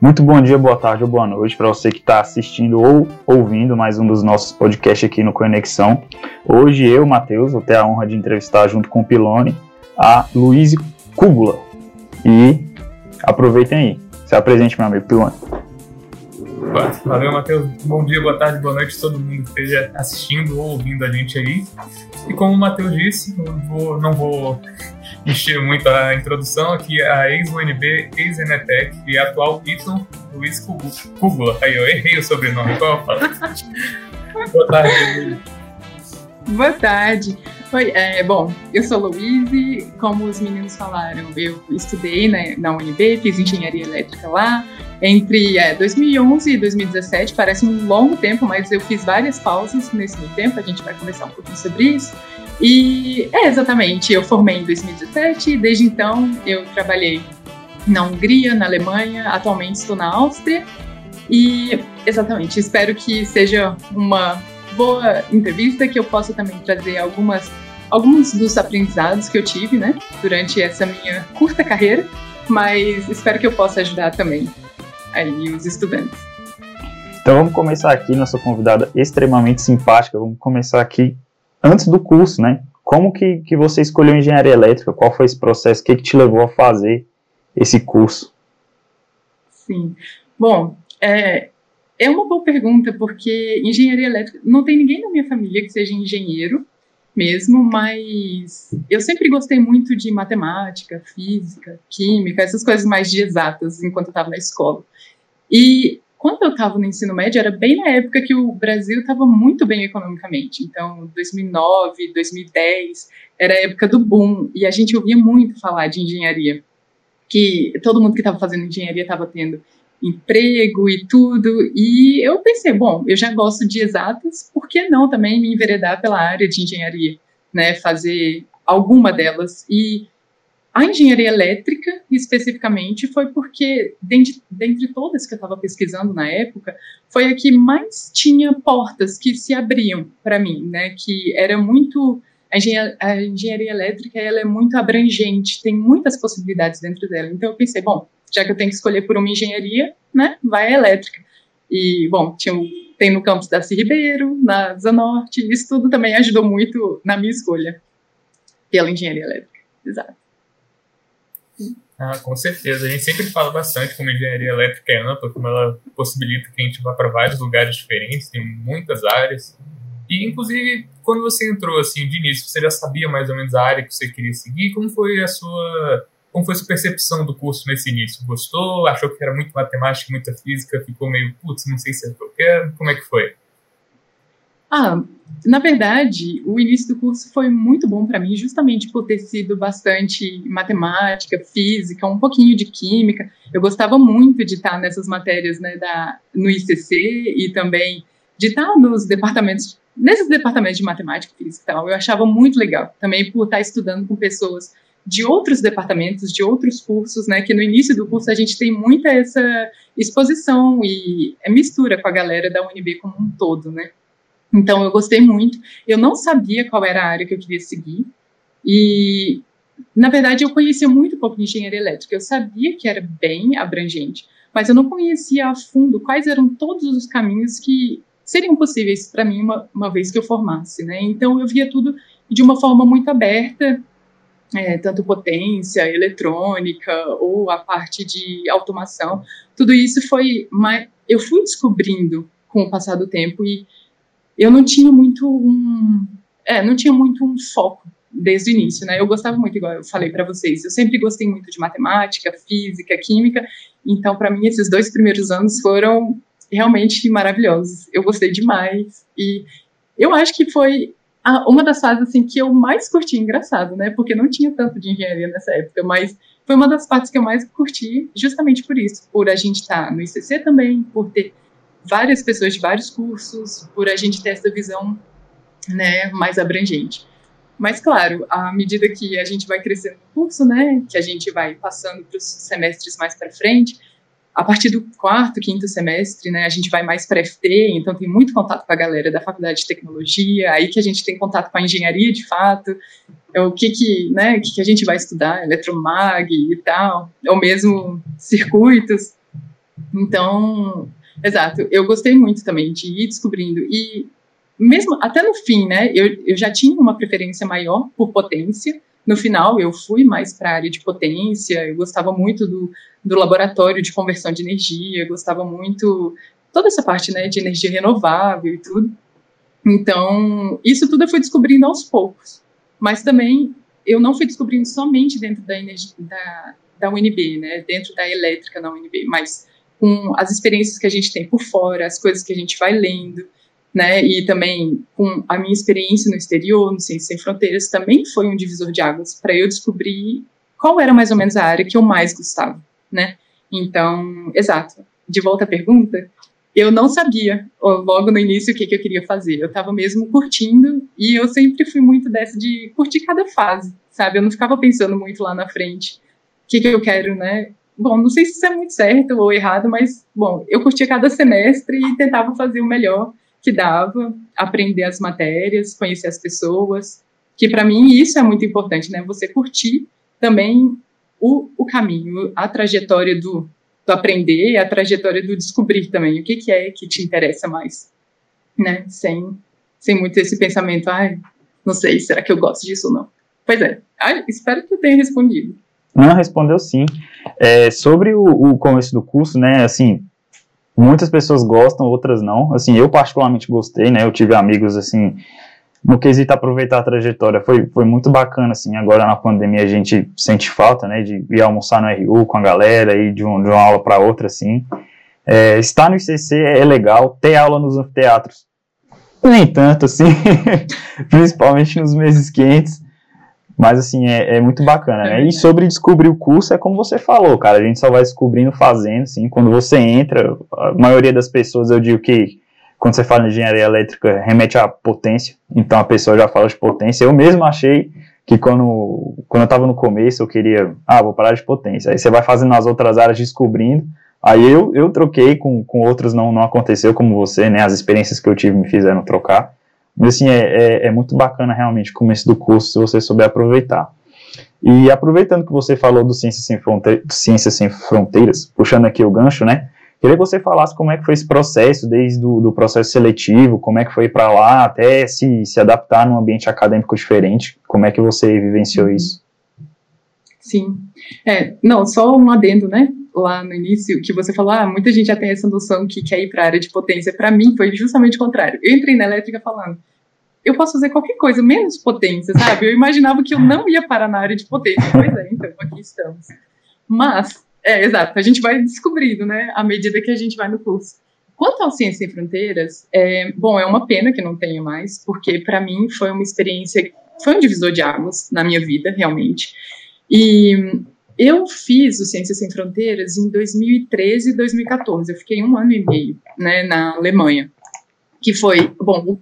Muito bom dia, boa tarde ou boa noite para você que está assistindo ou ouvindo mais um dos nossos podcasts aqui no Conexão. Hoje eu, Matheus, vou ter a honra de entrevistar junto com o Pilone a Luiz Cúbula. E aproveitem aí. Se apresente, meu amigo Pilone. Valeu, Matheus. Bom dia, boa tarde, boa noite a todo mundo que esteja assistindo ou ouvindo a gente aí. E como o Matheus disse, não vou, não vou encher muito a introdução aqui, a ex-UNB, ex-Enetec e atual Y, Luiz Cúbula. Aí eu errei o sobrenome, qual eu falo? boa tarde, Boa tarde. Oi, é, bom, eu sou Luíse, como os meninos falaram, eu estudei né, na UNB, fiz engenharia elétrica lá, entre é, 2011 e 2017, parece um longo tempo, mas eu fiz várias pausas nesse meio tempo, a gente vai conversar um pouquinho sobre isso. E é exatamente, eu formei em 2017 e desde então eu trabalhei na Hungria, na Alemanha, atualmente estou na Áustria. E exatamente, espero que seja uma boa entrevista, que eu possa também trazer algumas, alguns dos aprendizados que eu tive, né, durante essa minha curta carreira, mas espero que eu possa ajudar também aí os estudantes. Então vamos começar aqui, nossa convidada extremamente simpática, vamos começar aqui antes do curso, né? Como que, que você escolheu engenharia elétrica? Qual foi esse processo? O que, que te levou a fazer esse curso? Sim. Bom, é, é uma boa pergunta, porque engenharia elétrica, não tem ninguém na minha família que seja engenheiro mesmo, mas eu sempre gostei muito de matemática, física, química, essas coisas mais de exatas enquanto eu estava na escola. E quando eu estava no ensino médio, era bem na época que o Brasil estava muito bem economicamente. Então, 2009, 2010, era a época do boom, e a gente ouvia muito falar de engenharia. Que todo mundo que estava fazendo engenharia estava tendo emprego e tudo. E eu pensei, bom, eu já gosto de exatas, por que não também me enveredar pela área de engenharia, né? Fazer alguma delas. E a engenharia elétrica, especificamente, foi porque, dentre, dentre todas que eu estava pesquisando na época, foi a que mais tinha portas que se abriam para mim, né? Que era muito a engenharia, a engenharia, elétrica ela é muito abrangente, tem muitas possibilidades dentro dela. Então eu pensei, bom, já que eu tenho que escolher por uma engenharia, né, vai a elétrica. E, bom, tinha, tem no campus da Ribeiro, na Zanorte, isso tudo também ajudou muito na minha escolha pela engenharia elétrica. Exato. Ah, com certeza. A gente sempre fala bastante como a engenharia elétrica é ampla, como ela possibilita que a gente vá para vários lugares diferentes, tem muitas áreas. E, inclusive, quando você entrou assim de início, você já sabia mais ou menos a área que você queria seguir? Como foi a sua como foi a sua percepção do curso nesse início? Gostou? Achou que era muito matemática, muita física? Ficou meio, putz, não sei se é o que eu quero? Como é que foi? Ah, na verdade, o início do curso foi muito bom para mim, justamente por ter sido bastante matemática, física, um pouquinho de química. Eu gostava muito de estar nessas matérias né, da, no ICC e também de estar nos departamentos, nesses departamentos de matemática, física e tal. Eu achava muito legal, também por estar estudando com pessoas de outros departamentos, de outros cursos, né? Que no início do curso a gente tem muita essa exposição e é mistura com a galera da UNB como um todo, né? Então eu gostei muito. Eu não sabia qual era a área que eu queria seguir e na verdade eu conhecia muito pouco de engenharia elétrica. Eu sabia que era bem abrangente, mas eu não conhecia a fundo quais eram todos os caminhos que seriam possíveis para mim uma, uma vez que eu formasse, né? Então eu via tudo de uma forma muito aberta é, tanto potência, eletrônica ou a parte de automação, tudo isso foi eu fui descobrindo com o passar do tempo e eu não tinha muito um, é, não tinha muito um foco desde o início, né? Eu gostava muito, igual eu falei para vocês, eu sempre gostei muito de matemática, física, química, então para mim esses dois primeiros anos foram realmente maravilhosos. Eu gostei demais e eu acho que foi uma das fases assim que eu mais curti, engraçado, né? Porque não tinha tanto de engenharia nessa época, mas foi uma das partes que eu mais curti, justamente por isso, por a gente estar tá no ICC também, por ter várias pessoas de vários cursos, por a gente ter essa visão, né, mais abrangente. Mas claro, à medida que a gente vai crescendo no curso, né, que a gente vai passando para os semestres mais para frente, a partir do quarto, quinto semestre, né, a gente vai mais para FT, então tem muito contato com a galera da faculdade de tecnologia, aí que a gente tem contato com a engenharia de fato, é o que que, né, o que, que a gente vai estudar, eletromag e tal, ou mesmo circuitos. Então, exato, eu gostei muito também de ir descobrindo. E mesmo até no fim, né, eu, eu já tinha uma preferência maior por potência. No final, eu fui mais para a área de potência, eu gostava muito do, do laboratório de conversão de energia, gostava muito toda essa parte né, de energia renovável e tudo. Então, isso tudo eu fui descobrindo aos poucos. Mas também eu não fui descobrindo somente dentro da, da, da UNB, né, dentro da elétrica na UNB, mas com as experiências que a gente tem por fora, as coisas que a gente vai lendo, né, e também com a minha experiência no exterior, no Ciências Sem Fronteiras, também foi um divisor de águas para eu descobrir qual era mais ou menos a área que eu mais gostava, né. Então, exato. De volta à pergunta, eu não sabia logo no início o que, que eu queria fazer. Eu estava mesmo curtindo e eu sempre fui muito dessa de curtir cada fase, sabe? Eu não ficava pensando muito lá na frente o que, que eu quero, né? Bom, não sei se isso é muito certo ou errado, mas, bom, eu curtia cada semestre e tentava fazer o melhor que dava, aprender as matérias, conhecer as pessoas, que para mim isso é muito importante, né? Você curtir também o, o caminho, a trajetória do, do aprender a trajetória do descobrir também. O que, que é que te interessa mais, né? Sem, sem muito esse pensamento, ah, não sei, será que eu gosto disso ou não? Pois é, ah, espero que eu tenha respondido. Não, respondeu sim. É, sobre o, o começo do curso, né, assim, muitas pessoas gostam, outras não. Assim, eu particularmente gostei, né, eu tive amigos, assim, no quesito aproveitar a trajetória, foi, foi muito bacana, assim, agora na pandemia a gente sente falta, né, de ir almoçar no RU com a galera, ir de, um, de uma aula para outra, assim. É, estar no ICC é legal, ter aula nos anfiteatros, nem tanto, assim, principalmente nos meses quentes, mas, assim, é, é muito bacana, né, e sobre descobrir o curso, é como você falou, cara, a gente só vai descobrindo fazendo, assim, quando você entra, a maioria das pessoas, eu digo que quando você fala em engenharia elétrica, remete à potência, então a pessoa já fala de potência. Eu mesmo achei que quando, quando eu estava no começo, eu queria, ah, vou parar de potência. Aí você vai fazendo nas outras áreas, descobrindo. Aí eu, eu troquei, com, com outros não, não aconteceu como você, né? As experiências que eu tive me fizeram trocar. Mas assim, é, é, é muito bacana realmente o começo do curso, se você souber aproveitar. E aproveitando que você falou do Ciências Sem, Fronte Ciências Sem Fronteiras, puxando aqui o gancho, né? Queria que você falasse como é que foi esse processo, desde o do processo seletivo, como é que foi para lá, até se, se adaptar num ambiente acadêmico diferente, como é que você vivenciou isso? Sim. É, não, só um adendo, né? Lá no início, que você falou, ah, muita gente já tem essa noção que quer ir para a área de potência. Para mim, foi justamente o contrário. Eu entrei na elétrica falando, eu posso fazer qualquer coisa, menos potência, sabe? Eu imaginava que eu não ia parar na área de potência. Pois é, então, aqui estamos. Mas, é, exato. A gente vai descobrindo, né, à medida que a gente vai no curso. Quanto ao Ciência Sem Fronteiras, é, bom, é uma pena que não tenha mais, porque para mim foi uma experiência, foi um divisor de águas na minha vida, realmente. E eu fiz o Ciência Sem Fronteiras em 2013 e 2014. Eu fiquei um ano e meio, né, na Alemanha. Que foi, bom,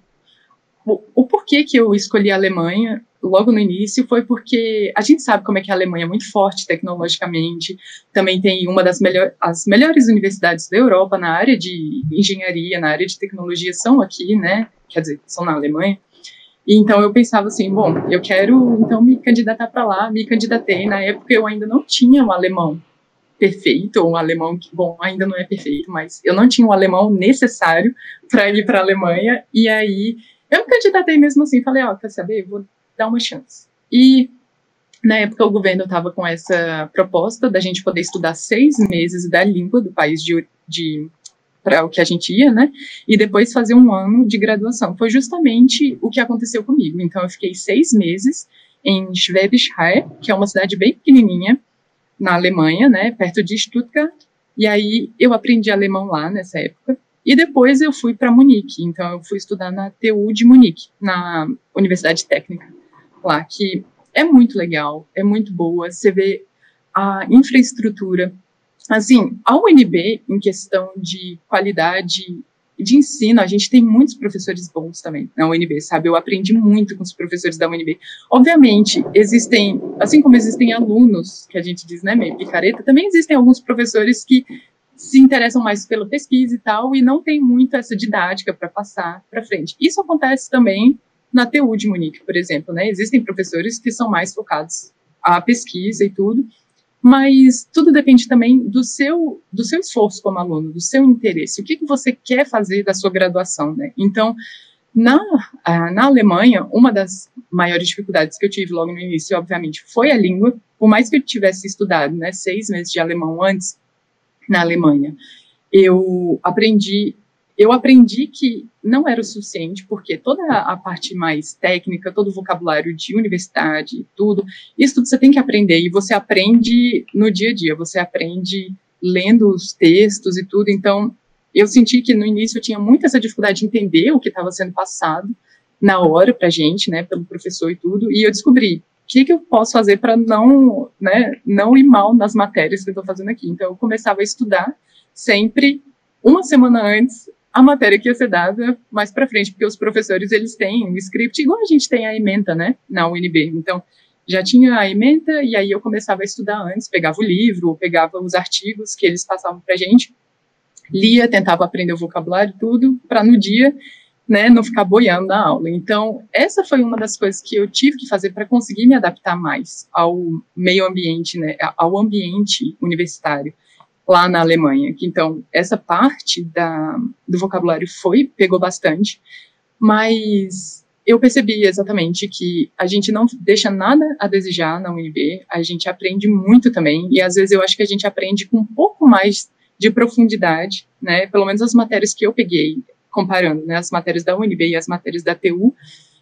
o, o porquê que eu escolhi a Alemanha logo no início foi porque a gente sabe como é que a Alemanha é muito forte tecnologicamente, também tem uma das melhor, as melhores universidades da Europa na área de engenharia, na área de tecnologia são aqui, né? Quer dizer, são na Alemanha. E então eu pensava assim, bom, eu quero então me candidatar para lá, me candidatei. Na época eu ainda não tinha um alemão perfeito, ou um alemão que, bom, ainda não é perfeito, mas eu não tinha o um alemão necessário para ir para a Alemanha. E aí eu me candidatei mesmo assim, falei, ó, oh, quer saber, vou dar uma chance. E na época o governo estava com essa proposta da gente poder estudar seis meses da língua do país de, de para o que a gente ia, né? E depois fazer um ano de graduação. Foi justamente o que aconteceu comigo. Então eu fiquei seis meses em Schwäbisch que é uma cidade bem pequenininha na Alemanha, né? Perto de Stuttgart. E aí eu aprendi alemão lá nessa época. E depois eu fui para Munique. Então eu fui estudar na TU de Munique, na Universidade Técnica lá, que é muito legal, é muito boa, você vê a infraestrutura. Assim, a UNB, em questão de qualidade de ensino, a gente tem muitos professores bons também na UNB, sabe? Eu aprendi muito com os professores da UNB. Obviamente, existem, assim como existem alunos, que a gente diz, né, meio picareta, também existem alguns professores que se interessam mais pela pesquisa e tal, e não tem muito essa didática para passar para frente. Isso acontece também na TU de Munique, por exemplo, né? Existem professores que são mais focados à pesquisa e tudo, mas tudo depende também do seu, do seu esforço como aluno, do seu interesse, o que, que você quer fazer da sua graduação, né? Então, na, na Alemanha, uma das maiores dificuldades que eu tive logo no início, obviamente, foi a língua, por mais que eu tivesse estudado, né, seis meses de alemão antes, na Alemanha, eu aprendi eu aprendi que não era o suficiente, porque toda a parte mais técnica, todo o vocabulário de universidade, tudo, isso tudo você tem que aprender, e você aprende no dia a dia, você aprende lendo os textos e tudo, então eu senti que no início eu tinha muita essa dificuldade de entender o que estava sendo passado na hora para gente, né, pelo professor e tudo, e eu descobri o que, que eu posso fazer para não, né, não ir mal nas matérias que eu estou fazendo aqui. Então eu começava a estudar sempre uma semana antes a matéria que ia ser dada mais para frente, porque os professores eles têm um script igual a gente tem a ementa, né, na UNB. Então, já tinha a ementa e aí eu começava a estudar antes, pegava o livro, pegava os artigos que eles passavam para gente, lia, tentava aprender o vocabulário tudo, para no dia, né, não ficar boiando na aula. Então, essa foi uma das coisas que eu tive que fazer para conseguir me adaptar mais ao meio ambiente, né, ao ambiente universitário lá na Alemanha. Então, essa parte da, do vocabulário foi, pegou bastante, mas eu percebi exatamente que a gente não deixa nada a desejar na UNB, a gente aprende muito também, e às vezes eu acho que a gente aprende com um pouco mais de profundidade, né, pelo menos as matérias que eu peguei, comparando, né, as matérias da UNB e as matérias da TU,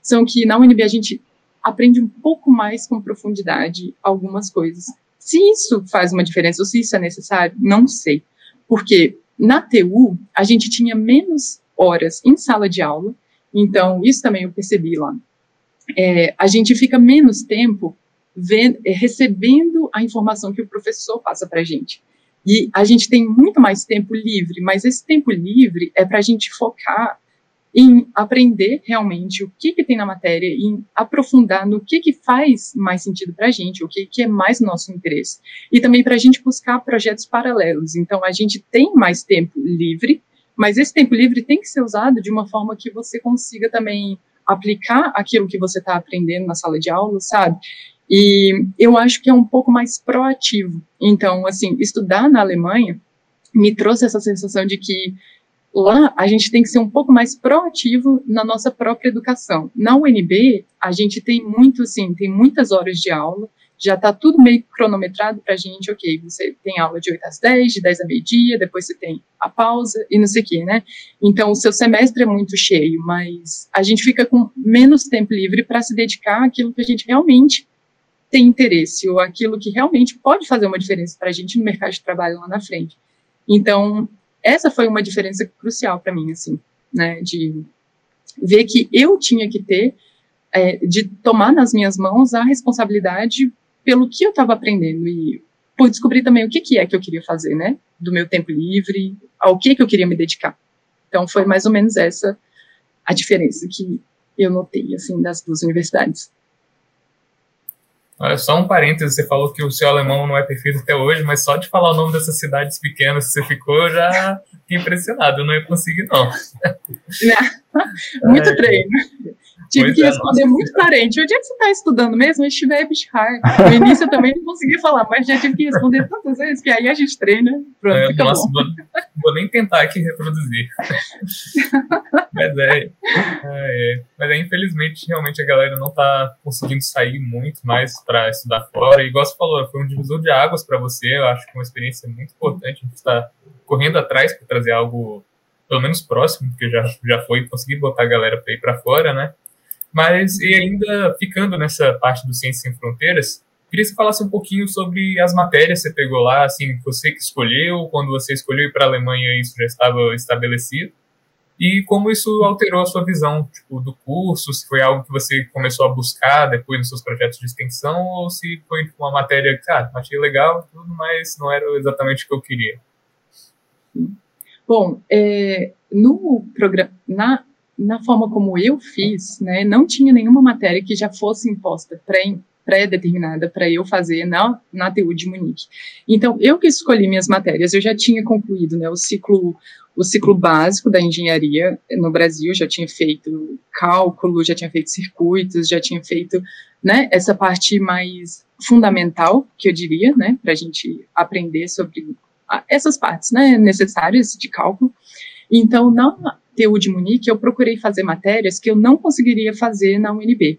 são que na UNB a gente aprende um pouco mais com profundidade algumas coisas. Se isso faz uma diferença ou se isso é necessário, não sei. Porque na TU, a gente tinha menos horas em sala de aula, então isso também eu percebi lá. É, a gente fica menos tempo vendo, é, recebendo a informação que o professor passa para a gente. E a gente tem muito mais tempo livre, mas esse tempo livre é para a gente focar em aprender realmente o que, que tem na matéria, em aprofundar no que, que faz mais sentido para a gente, o que, que é mais nosso interesse. E também para a gente buscar projetos paralelos. Então, a gente tem mais tempo livre, mas esse tempo livre tem que ser usado de uma forma que você consiga também aplicar aquilo que você está aprendendo na sala de aula, sabe? E eu acho que é um pouco mais proativo. Então, assim, estudar na Alemanha me trouxe essa sensação de que Lá, a gente tem que ser um pouco mais proativo na nossa própria educação. Na UNB, a gente tem muito, assim, tem muitas horas de aula, já está tudo meio cronometrado para a gente, ok, você tem aula de 8 às 10, de 10 a meio-dia, depois você tem a pausa e não sei o quê, né? Então, o seu semestre é muito cheio, mas a gente fica com menos tempo livre para se dedicar àquilo que a gente realmente tem interesse, ou aquilo que realmente pode fazer uma diferença para a gente no mercado de trabalho lá na frente. Então, essa foi uma diferença crucial para mim, assim, né, de ver que eu tinha que ter, é, de tomar nas minhas mãos a responsabilidade pelo que eu estava aprendendo e por descobrir também o que, que é que eu queria fazer, né, do meu tempo livre, ao que que eu queria me dedicar. Então foi mais ou menos essa a diferença que eu notei, assim, das duas universidades. Olha, só um parênteses, você falou que o seu alemão não é perfeito até hoje, mas só de falar o nome dessas cidades pequenas que você ficou, já fiquei impressionado. Eu não ia conseguir, não. Muito é. treino. Tive pois que é, responder muito carente. Onde é que você está estudando mesmo? Estiver Bishar. No início eu também não consegui falar, mas já tive que responder tantas vezes que aí a gente treina. Pronto, é, fica nossa. Vou, vou, nem tentar aqui reproduzir. mas é, é, Mas é, infelizmente, realmente a galera não está conseguindo sair muito mais para estudar fora. E igual você falou, foi um divisor de águas para você. Eu acho que é uma experiência muito importante. A gente está correndo atrás para trazer algo pelo menos próximo, porque já, já foi conseguir botar a galera para ir para fora, né? Mas, e ainda ficando nessa parte do Ciências Sem Fronteiras, queria que você falasse um pouquinho sobre as matérias que você pegou lá, assim, você que escolheu, quando você escolheu ir para a Alemanha, isso já estava estabelecido, e como isso alterou a sua visão tipo, do curso, se foi algo que você começou a buscar depois nos seus projetos de extensão, ou se foi tipo, uma matéria que, ah, achei legal, tudo, mas não era exatamente o que eu queria. Bom, é, no programa, na na forma como eu fiz, né, não tinha nenhuma matéria que já fosse imposta pré-determinada para eu fazer na, na TU de Munique. Então, eu que escolhi minhas matérias, eu já tinha concluído né, o ciclo o ciclo básico da engenharia no Brasil, já tinha feito cálculo, já tinha feito circuitos, já tinha feito né, essa parte mais fundamental, que eu diria, né, para a gente aprender sobre essas partes, né, necessárias de cálculo. Então, na TU de Munique, eu procurei fazer matérias que eu não conseguiria fazer na UNB.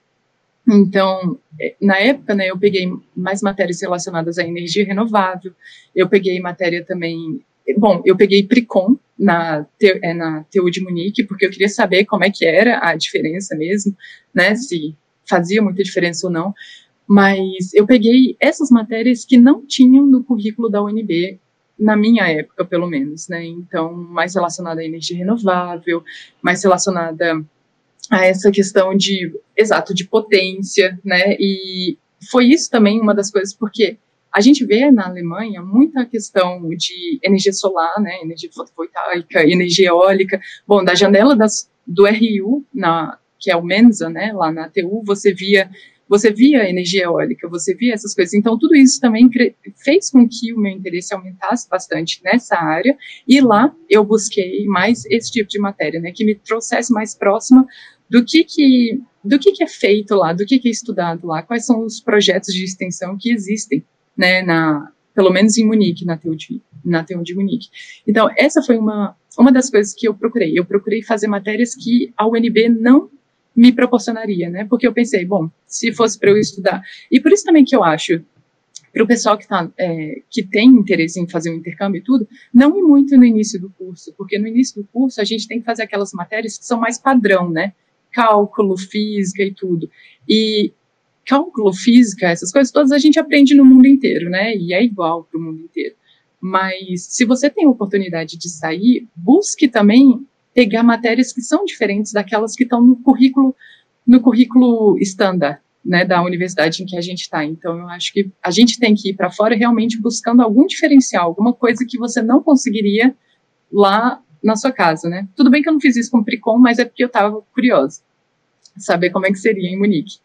Então, é, na época, né, eu peguei mais matérias relacionadas à energia renovável, eu peguei matéria também, bom, eu peguei PRICOM na, é, na TU de Munique, porque eu queria saber como é que era a diferença mesmo, né, se fazia muita diferença ou não, mas eu peguei essas matérias que não tinham no currículo da UNB, na minha época, pelo menos, né, então, mais relacionada à energia renovável, mais relacionada a essa questão de, exato, de potência, né, e foi isso também uma das coisas, porque a gente vê na Alemanha muita questão de energia solar, né, energia fotovoltaica, energia eólica, bom, da janela das, do RU, na, que é o Mensa, né, lá na TU, você via você via energia eólica, você via essas coisas. Então, tudo isso também fez com que o meu interesse aumentasse bastante nessa área, e lá eu busquei mais esse tipo de matéria, né, que me trouxesse mais próxima do que que do que, que é feito lá, do que, que é estudado lá, quais são os projetos de extensão que existem, né, na, pelo menos em Munique, na TU de, na TU de Munique. Então, essa foi uma, uma das coisas que eu procurei. Eu procurei fazer matérias que a UNB não me proporcionaria, né, porque eu pensei, bom, se fosse para eu estudar, e por isso também que eu acho, para o pessoal que, tá, é, que tem interesse em fazer um intercâmbio e tudo, não ir muito no início do curso, porque no início do curso a gente tem que fazer aquelas matérias que são mais padrão, né, cálculo, física e tudo. E cálculo, física, essas coisas todas a gente aprende no mundo inteiro, né? E é igual para o mundo inteiro. Mas se você tem oportunidade de sair, busque também pegar matérias que são diferentes daquelas que estão no currículo no currículo estándar, né, da universidade em que a gente está. Então, eu acho que a gente tem que ir para fora realmente buscando algum diferencial, alguma coisa que você não conseguiria lá na sua casa, né? Tudo bem que eu não fiz isso com o Pricom, mas é porque eu estava curiosa saber como é que seria em Munique.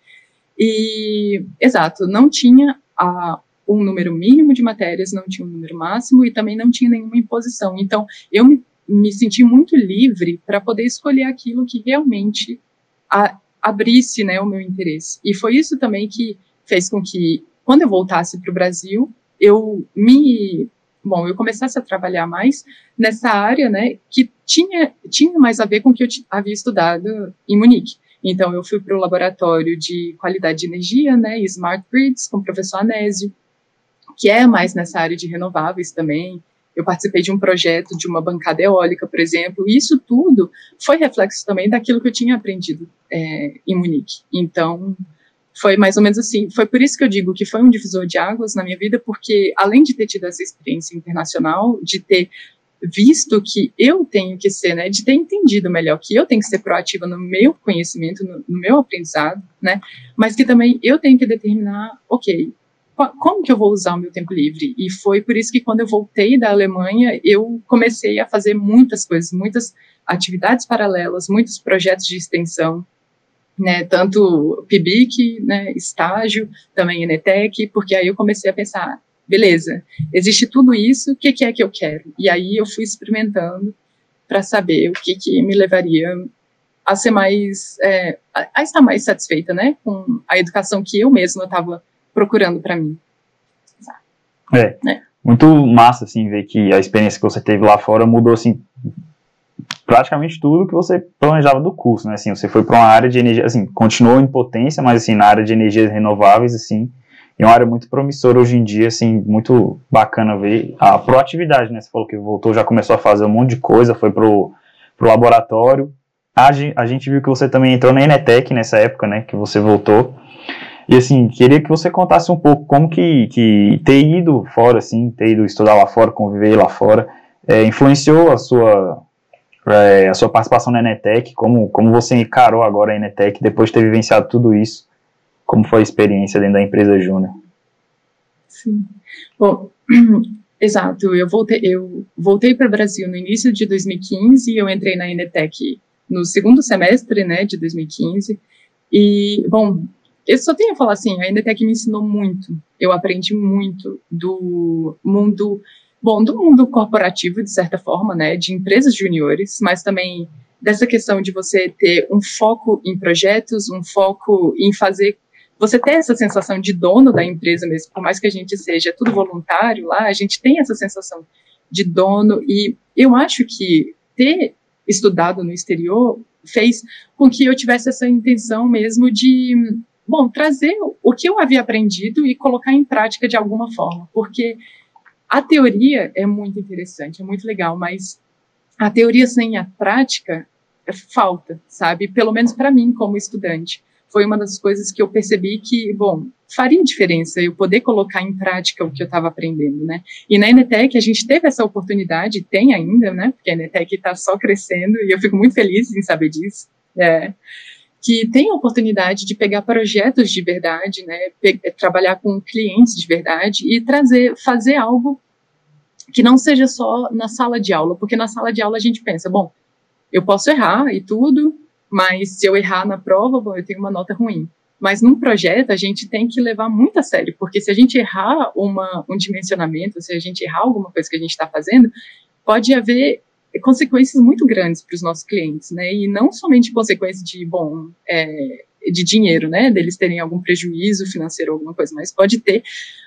E, exato, não tinha a, um número mínimo de matérias, não tinha um número máximo e também não tinha nenhuma imposição. Então, eu me, me senti muito livre para poder escolher aquilo que realmente a, abrisse né, o meu interesse. E foi isso também que fez com que, quando eu voltasse para o Brasil, eu me bom, eu começasse a trabalhar mais nessa área, né, que tinha, tinha mais a ver com o que eu havia estudado em Munique. Então, eu fui para o laboratório de qualidade de energia, né, Smart Grids, com o professor Anésio, que é mais nessa área de renováveis também. Eu participei de um projeto de uma bancada eólica, por exemplo, e isso tudo foi reflexo também daquilo que eu tinha aprendido é, em Munique. Então, foi mais ou menos assim. Foi por isso que eu digo que foi um divisor de águas na minha vida, porque além de ter tido essa experiência internacional, de ter visto que eu tenho que ser, né, de ter entendido melhor que eu tenho que ser proativa no meu conhecimento, no, no meu aprendizado, né, mas que também eu tenho que determinar, ok, como que eu vou usar o meu tempo livre? E foi por isso que quando eu voltei da Alemanha, eu comecei a fazer muitas coisas, muitas atividades paralelas, muitos projetos de extensão, né, tanto PIBIC, né, estágio, também Enetec, porque aí eu comecei a pensar, beleza, existe tudo isso, o que, que é que eu quero? E aí eu fui experimentando para saber o que, que me levaria a ser mais, é, a estar mais satisfeita, né, com a educação que eu mesma estava procurando para mim. É, é, muito massa, assim, ver que a experiência que você teve lá fora mudou, assim, praticamente tudo que você planejava do curso, né? Assim, você foi para uma área de energia, assim, continuou em potência, mas assim, na área de energias renováveis, assim, é uma área muito promissora hoje em dia, assim, muito bacana ver a proatividade, né? Você falou que voltou, já começou a fazer um monte de coisa, foi pro, pro laboratório. A, a gente viu que você também entrou na Enetec nessa época, né? Que você voltou. E assim, queria que você contasse um pouco como que, que ter ido fora, assim, ter ido estudar lá fora, conviver lá fora, é, influenciou a sua é, a sua participação na Enetec, como, como você encarou agora a Enetec depois de ter vivenciado tudo isso, como foi a experiência dentro da empresa Júnior? Sim. Bom, exato, eu voltei, eu voltei para o Brasil no início de 2015 e eu entrei na Enetec no segundo semestre, né, de 2015, e, bom, eu só tenho a falar assim, a Enetec me ensinou muito, eu aprendi muito do mundo bom, do mundo corporativo, de certa forma, né, de empresas juniores, mas também dessa questão de você ter um foco em projetos, um foco em fazer você ter essa sensação de dono da empresa mesmo, por mais que a gente seja tudo voluntário lá, a gente tem essa sensação de dono e eu acho que ter estudado no exterior fez com que eu tivesse essa intenção mesmo de, bom, trazer o que eu havia aprendido e colocar em prática de alguma forma, porque a teoria é muito interessante, é muito legal, mas a teoria sem a prática falta, sabe? Pelo menos para mim como estudante foi uma das coisas que eu percebi que, bom, faria diferença eu poder colocar em prática o que eu estava aprendendo, né? E na Enetec a gente teve essa oportunidade, tem ainda, né? Porque a Enetec está só crescendo e eu fico muito feliz em saber disso. É, que tem a oportunidade de pegar projetos de verdade, né? trabalhar com clientes de verdade e trazer, fazer algo que não seja só na sala de aula, porque na sala de aula a gente pensa, bom, eu posso errar e tudo, mas se eu errar na prova, bom, eu tenho uma nota ruim. Mas num projeto a gente tem que levar muito a sério, porque se a gente errar uma, um dimensionamento, se a gente errar alguma coisa que a gente está fazendo, pode haver consequências muito grandes para os nossos clientes, né? E não somente consequências de, bom, é, de dinheiro, né, deles terem algum prejuízo financeiro, alguma coisa, mas pode ter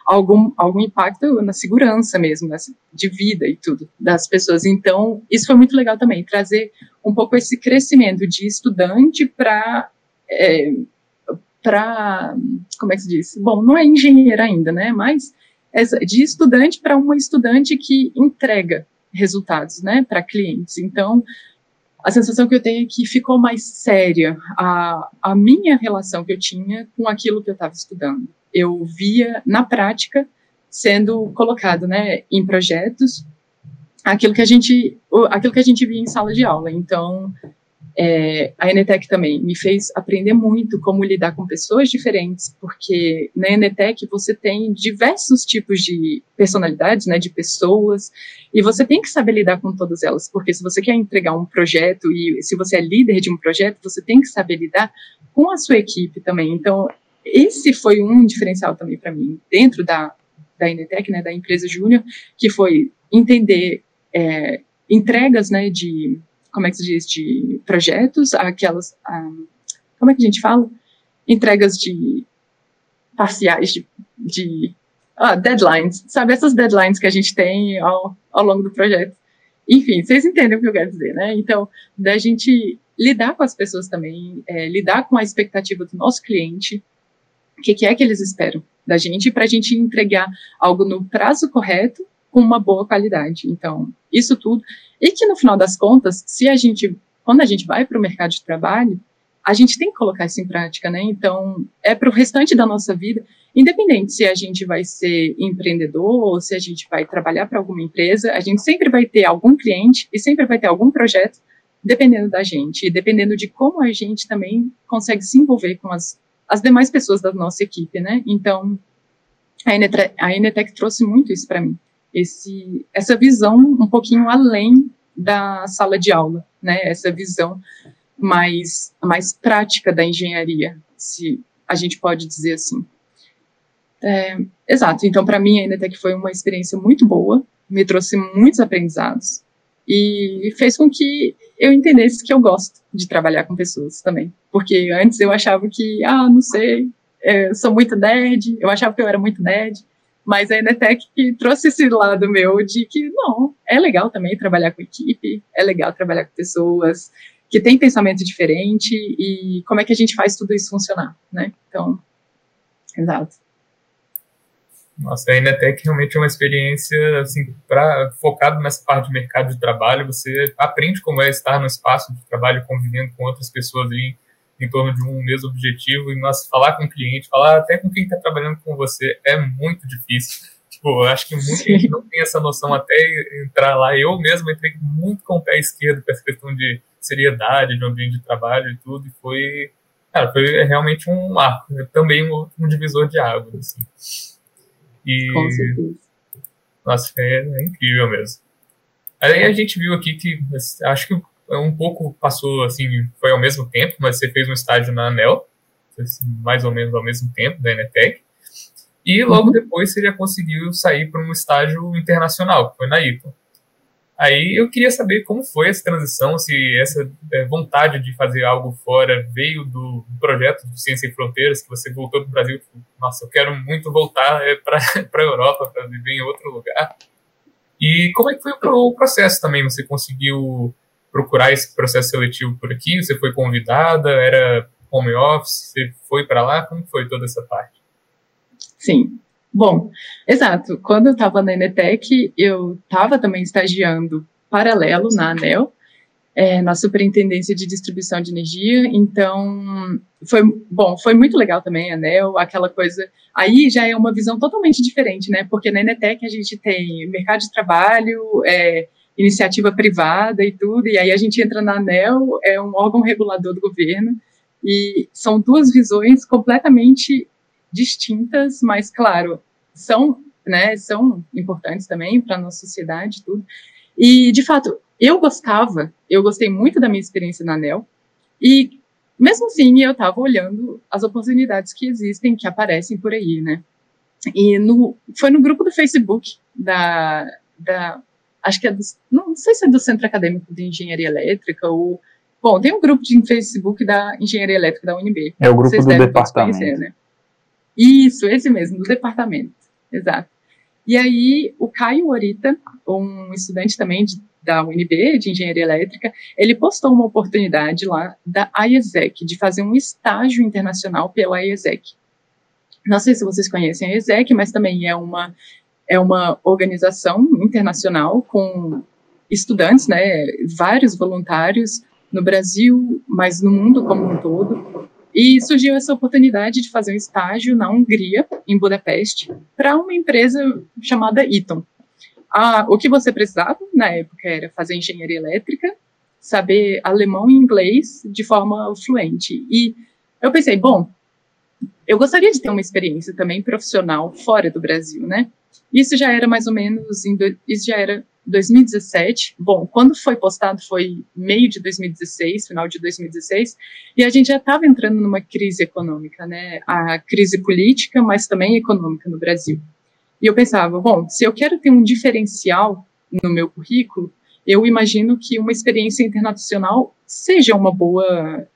algum, algum impacto na segurança mesmo, de vida e tudo das pessoas. Então, isso foi muito legal também, trazer um pouco esse crescimento de estudante para é, para como é que se diz? Bom, não é engenheiro ainda, né? Mas de estudante para uma estudante que entrega resultados, né, para clientes. Então, a sensação que eu tenho é que ficou mais séria a, a minha relação que eu tinha com aquilo que eu estava estudando. Eu via na prática sendo colocado, né, em projetos aquilo que a gente aquilo que a gente via em sala de aula. Então, é, a Enetec também me fez aprender muito como lidar com pessoas diferentes, porque na Enetec você tem diversos tipos de personalidades, né, de pessoas, e você tem que saber lidar com todas elas, porque se você quer entregar um projeto e se você é líder de um projeto, você tem que saber lidar com a sua equipe também. Então, esse foi um diferencial também para mim, dentro da, da Enetec, né, da empresa júnior, que foi entender é, entregas, né, de como é que se diz, de projetos, aquelas, um, como é que a gente fala? Entregas de parciais, de, de ah, deadlines, sabe? Essas deadlines que a gente tem ao, ao longo do projeto. Enfim, vocês entendem o que eu quero dizer, né? Então, da gente lidar com as pessoas também, é, lidar com a expectativa do nosso cliente, o que, que, é que eles esperam da gente, para a gente entregar algo no prazo correto, com uma boa qualidade. Então, isso tudo. E que no final das contas, se a gente, quando a gente vai para o mercado de trabalho, a gente tem que colocar isso em prática, né? Então, é para o restante da nossa vida, independente se a gente vai ser empreendedor ou se a gente vai trabalhar para alguma empresa, a gente sempre vai ter algum cliente e sempre vai ter algum projeto dependendo da gente e dependendo de como a gente também consegue se envolver com as, as demais pessoas da nossa equipe, né? Então, a Enetec, a Enetec trouxe muito isso para mim esse, essa visão um pouquinho além da sala de aula, né? Essa visão mais, mais prática da engenharia, se a gente pode dizer assim. É, exato. Então, para mim, a Enetec foi uma experiência muito boa, me trouxe muitos aprendizados e fez com que eu entendesse que eu gosto de trabalhar com pessoas também. Porque antes eu achava que, ah, não sei, é, sou muito nerd, eu achava que eu era muito nerd, mas a Enetec trouxe esse lado meu de que, não, é legal também trabalhar com equipe, é legal trabalhar com pessoas que têm pensamento diferente e como é que a gente faz tudo isso funcionar, né? Então, exato. Nossa, a Enetec realmente é uma experiência, assim, para focado nessa parte de mercado de trabalho, você aprende como é estar no espaço de trabalho convivendo com outras pessoas ali em torno de um mesmo objetivo e nós falar com o cliente, falar até com quem está trabalhando com você é muito difícil. Tipo, eu acho que muita gente não tem essa noção até entrar lá. Eu mesmo entrei muito com o pé esquerdo com essa questão de seriedade, de ambiente de trabalho e tudo, e foi, cara, foi realmente um marco, né? também um, um divisor de águas, assim. E, com certeza. Nossa, é, é incrível mesmo. Aí a gente viu aqui que, acho que um pouco passou, assim, foi ao mesmo tempo, mas você fez um estágio na ANEL, assim, mais ou menos ao mesmo tempo, da Enetec, e logo uhum. depois você já conseguiu sair para um estágio internacional, que foi na IPA. Aí eu queria saber como foi essa transição, se essa é, vontade de fazer algo fora veio do projeto do Ciência Sem Fronteiras, que você voltou do Brasil, tipo, nossa, eu quero muito voltar é, para a Europa, para viver em outro lugar. E como é que foi o processo também? Você conseguiu procurar esse processo seletivo por aqui? Você foi convidada? Era home office? Você foi para lá? Como foi toda essa parte? Sim. Bom, exato. Quando eu estava na Enetec, eu estava também estagiando paralelo na ANEL, é, na Superintendência de Distribuição de Energia. Então, foi bom, foi muito legal também a ANEL, aquela coisa. Aí já é uma visão totalmente diferente, né? Porque na Enetec a gente tem mercado de trabalho, é, iniciativa privada e tudo, e aí a gente entra na ANEL, é um órgão regulador do governo, e são duas visões completamente distintas, mas claro, são, né, são importantes também para a nossa sociedade tudo. E de fato, eu gostava, eu gostei muito da minha experiência na ANEL, e mesmo assim eu estava olhando as oportunidades que existem, que aparecem por aí, né? E no, foi no grupo do Facebook da, da acho que é do, não sei se é do Centro Acadêmico de Engenharia Elétrica ou Bom, tem um grupo de Facebook da Engenharia Elétrica da UNB. É o grupo do departamento. Conhecer, né? Isso, esse mesmo, do departamento. Exato. E aí, o Caio Orita, um estudante também de, da UNB, de Engenharia Elétrica, ele postou uma oportunidade lá da IESEC, de fazer um estágio internacional pela IESEC. Não sei se vocês conhecem a IESEC, mas também é uma, é uma organização internacional com estudantes, né, vários voluntários no Brasil, mas no mundo como um todo, e surgiu essa oportunidade de fazer um estágio na Hungria, em Budapeste, para uma empresa chamada Eaton. Ah, o que você precisava na época era fazer engenharia elétrica, saber alemão e inglês de forma fluente. E eu pensei, bom, eu gostaria de ter uma experiência também profissional fora do Brasil, né? Isso já era mais ou menos, em, isso já era 2017. Bom, quando foi postado foi meio de 2016, final de 2016, e a gente já estava entrando numa crise econômica, né? A crise política, mas também econômica no Brasil. E eu pensava, bom, se eu quero ter um diferencial no meu currículo, eu imagino que uma experiência internacional seja uma boa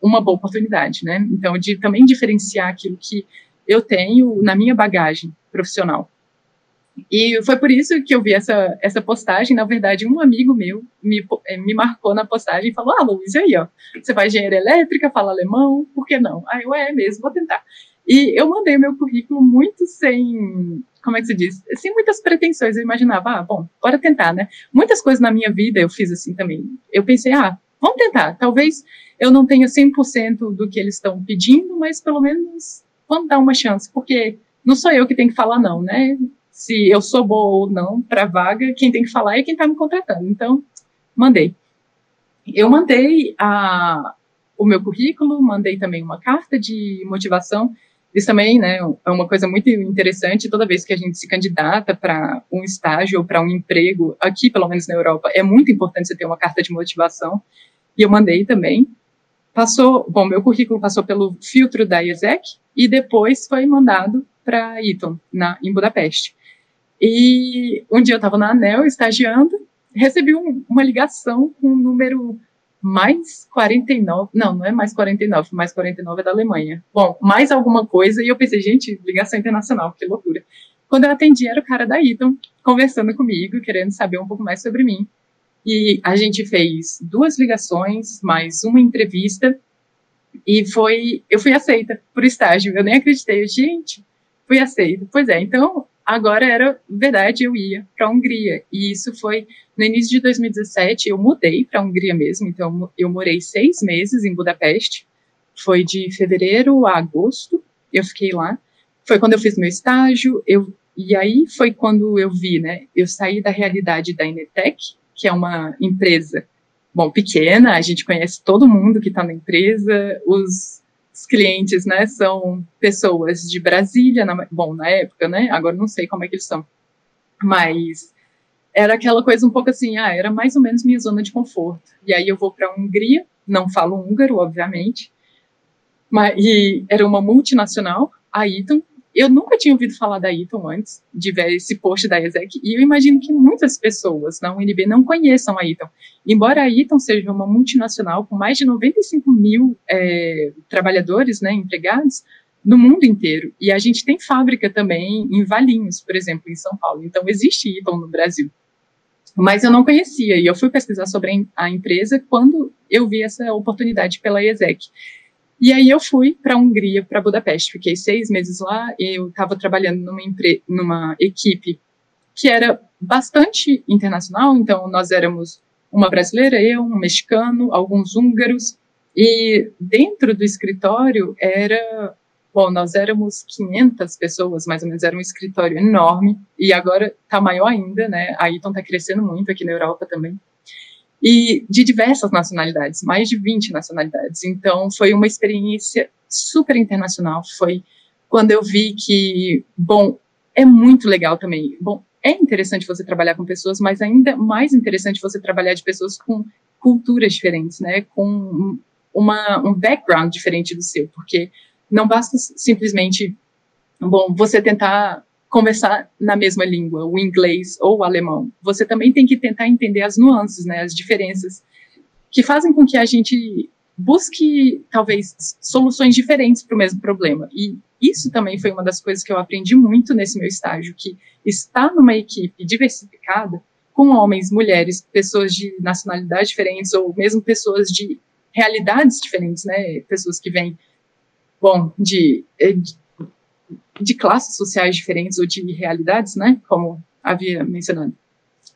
uma boa oportunidade, né? Então, de também diferenciar aquilo que eu tenho na minha bagagem profissional. E foi por isso que eu vi essa, essa postagem. Na verdade, um amigo meu me, eh, me marcou na postagem e falou: Ah, Luiz, aí, ó? Você faz engenharia elétrica, fala alemão, por que não? Aí eu, é mesmo, vou tentar. E eu mandei meu currículo muito sem, como é que se diz? Sem muitas pretensões. Eu imaginava, ah, bom, bora tentar, né? Muitas coisas na minha vida eu fiz assim também. Eu pensei, ah, vamos tentar. Talvez eu não tenha 100% do que eles estão pedindo, mas pelo menos vamos dar uma chance, porque não sou eu que tenho que falar não, né? Se eu sou boa ou não para a vaga, quem tem que falar é quem está me contratando. Então, mandei. Eu mandei a, o meu currículo, mandei também uma carta de motivação. Isso também né, é uma coisa muito interessante. Toda vez que a gente se candidata para um estágio ou para um emprego, aqui, pelo menos na Europa, é muito importante você ter uma carta de motivação. E eu mandei também. Passou, bom, meu currículo passou pelo filtro da IESEC e depois foi mandado para Eton, na, em Budapeste. E um dia eu estava na ANEL estagiando, recebi um, uma ligação com um número mais 49, não, não é mais 49, mais 49 é da Alemanha. Bom, mais alguma coisa, e eu pensei, gente, ligação internacional, que loucura. Quando eu atendi, era o cara da Eton, conversando comigo, querendo saber um pouco mais sobre mim. E a gente fez duas ligações, mais uma entrevista, e foi, eu fui aceita por estágio. Eu nem acreditei, eu, gente, fui aceita. Pois é, então agora era verdade, eu ia para a Hungria. E isso foi no início de 2017, eu mudei para a Hungria mesmo, então eu morei seis meses em Budapeste. Foi de fevereiro a agosto, eu fiquei lá. Foi quando eu fiz meu estágio, eu, e aí foi quando eu vi, né? Eu saí da realidade da Inetec, que é uma empresa, bom, pequena, a gente conhece todo mundo que está na empresa, os os clientes, né, são pessoas de Brasília, na, bom, na época, né, agora não sei como é que eles são, mas era aquela coisa um pouco assim, ah, era mais ou menos minha zona de conforto. E aí eu vou para a Hungria, não falo húngaro, obviamente, mas, e era uma multinacional, a Eaton, eu nunca tinha ouvido falar da Eaton antes de ver esse post da ESEC, e eu imagino que muitas pessoas na UNB não conheçam a Eaton. Embora a Eaton seja uma multinacional com mais de 95 mil é, trabalhadores, né, empregados, no mundo inteiro. E a gente tem fábrica também em Valinhos, por exemplo, em São Paulo. Então, existe Eaton no Brasil. Mas eu não conhecia, e eu fui pesquisar sobre a empresa quando eu vi essa oportunidade pela ESEC. E aí eu fui para a Hungria, para Budapeste. Fiquei seis meses lá. eu estava trabalhando numa, numa equipe que era bastante internacional. Então, nós éramos uma brasileira, eu, um mexicano, alguns húngaros. E dentro do escritório era Bom, nós éramos 500 pessoas, mais ou menos, era um escritório enorme, e agora está maior ainda, né? A Eaton está crescendo muito aqui na Europa também. E de diversas nacionalidades, mais de 20 nacionalidades. Então, foi uma experiência super internacional. Foi quando eu vi que, bom, é muito legal também. Bom, é interessante você trabalhar com pessoas, mas ainda mais interessante você trabalhar de pessoas com culturas diferentes, né? Com uma, um background diferente do seu, porque não basta simplesmente, bom, você tentar conversar na mesma língua, o inglês ou o alemão. Você também tem que tentar entender as nuances, né, as diferenças que fazem com que a gente busque talvez soluções diferentes para o mesmo problema. E isso também foi uma das coisas que eu aprendi muito nesse meu estágio, que estar numa equipe diversificada com homens, mulheres, pessoas de nacionalidades diferentes ou mesmo pessoas de realidades diferentes, né, pessoas que vêm bom, de, eh, de, de classes sociais diferentes ou de realidades, né, como havia mencionado,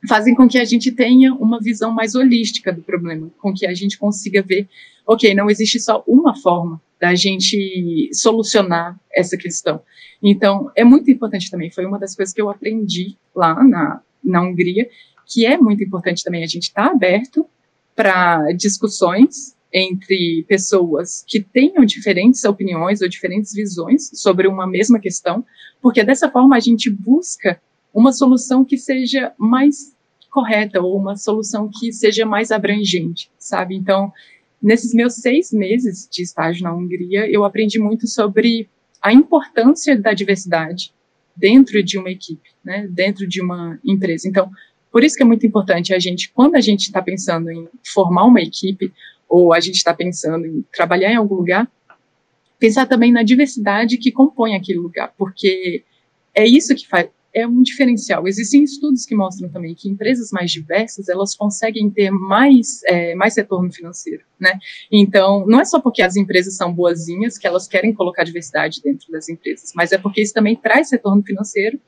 fazem com que a gente tenha uma visão mais holística do problema, com que a gente consiga ver, ok, não existe só uma forma da gente solucionar essa questão. Então, é muito importante também, foi uma das coisas que eu aprendi lá na, na Hungria, que é muito importante também a gente estar tá aberto para discussões entre pessoas que tenham diferentes opiniões ou diferentes visões sobre uma mesma questão, porque dessa forma a gente busca uma solução que seja mais correta ou uma solução que seja mais abrangente, sabe? Então, nesses meus seis meses de estágio na Hungria, eu aprendi muito sobre a importância da diversidade dentro de uma equipe, né? Dentro de uma empresa. Então, por isso que é muito importante a gente, quando a gente está pensando em formar uma equipe, ou a gente está pensando em trabalhar em algum lugar, pensar também na diversidade que compõe aquele lugar, porque é isso que faz, é um diferencial. Existem estudos que mostram também que empresas mais diversas elas conseguem ter mais é, mais retorno financeiro, né? Então não é só porque as empresas são boazinhas que elas querem colocar diversidade dentro das empresas, mas é porque isso também traz retorno financeiro,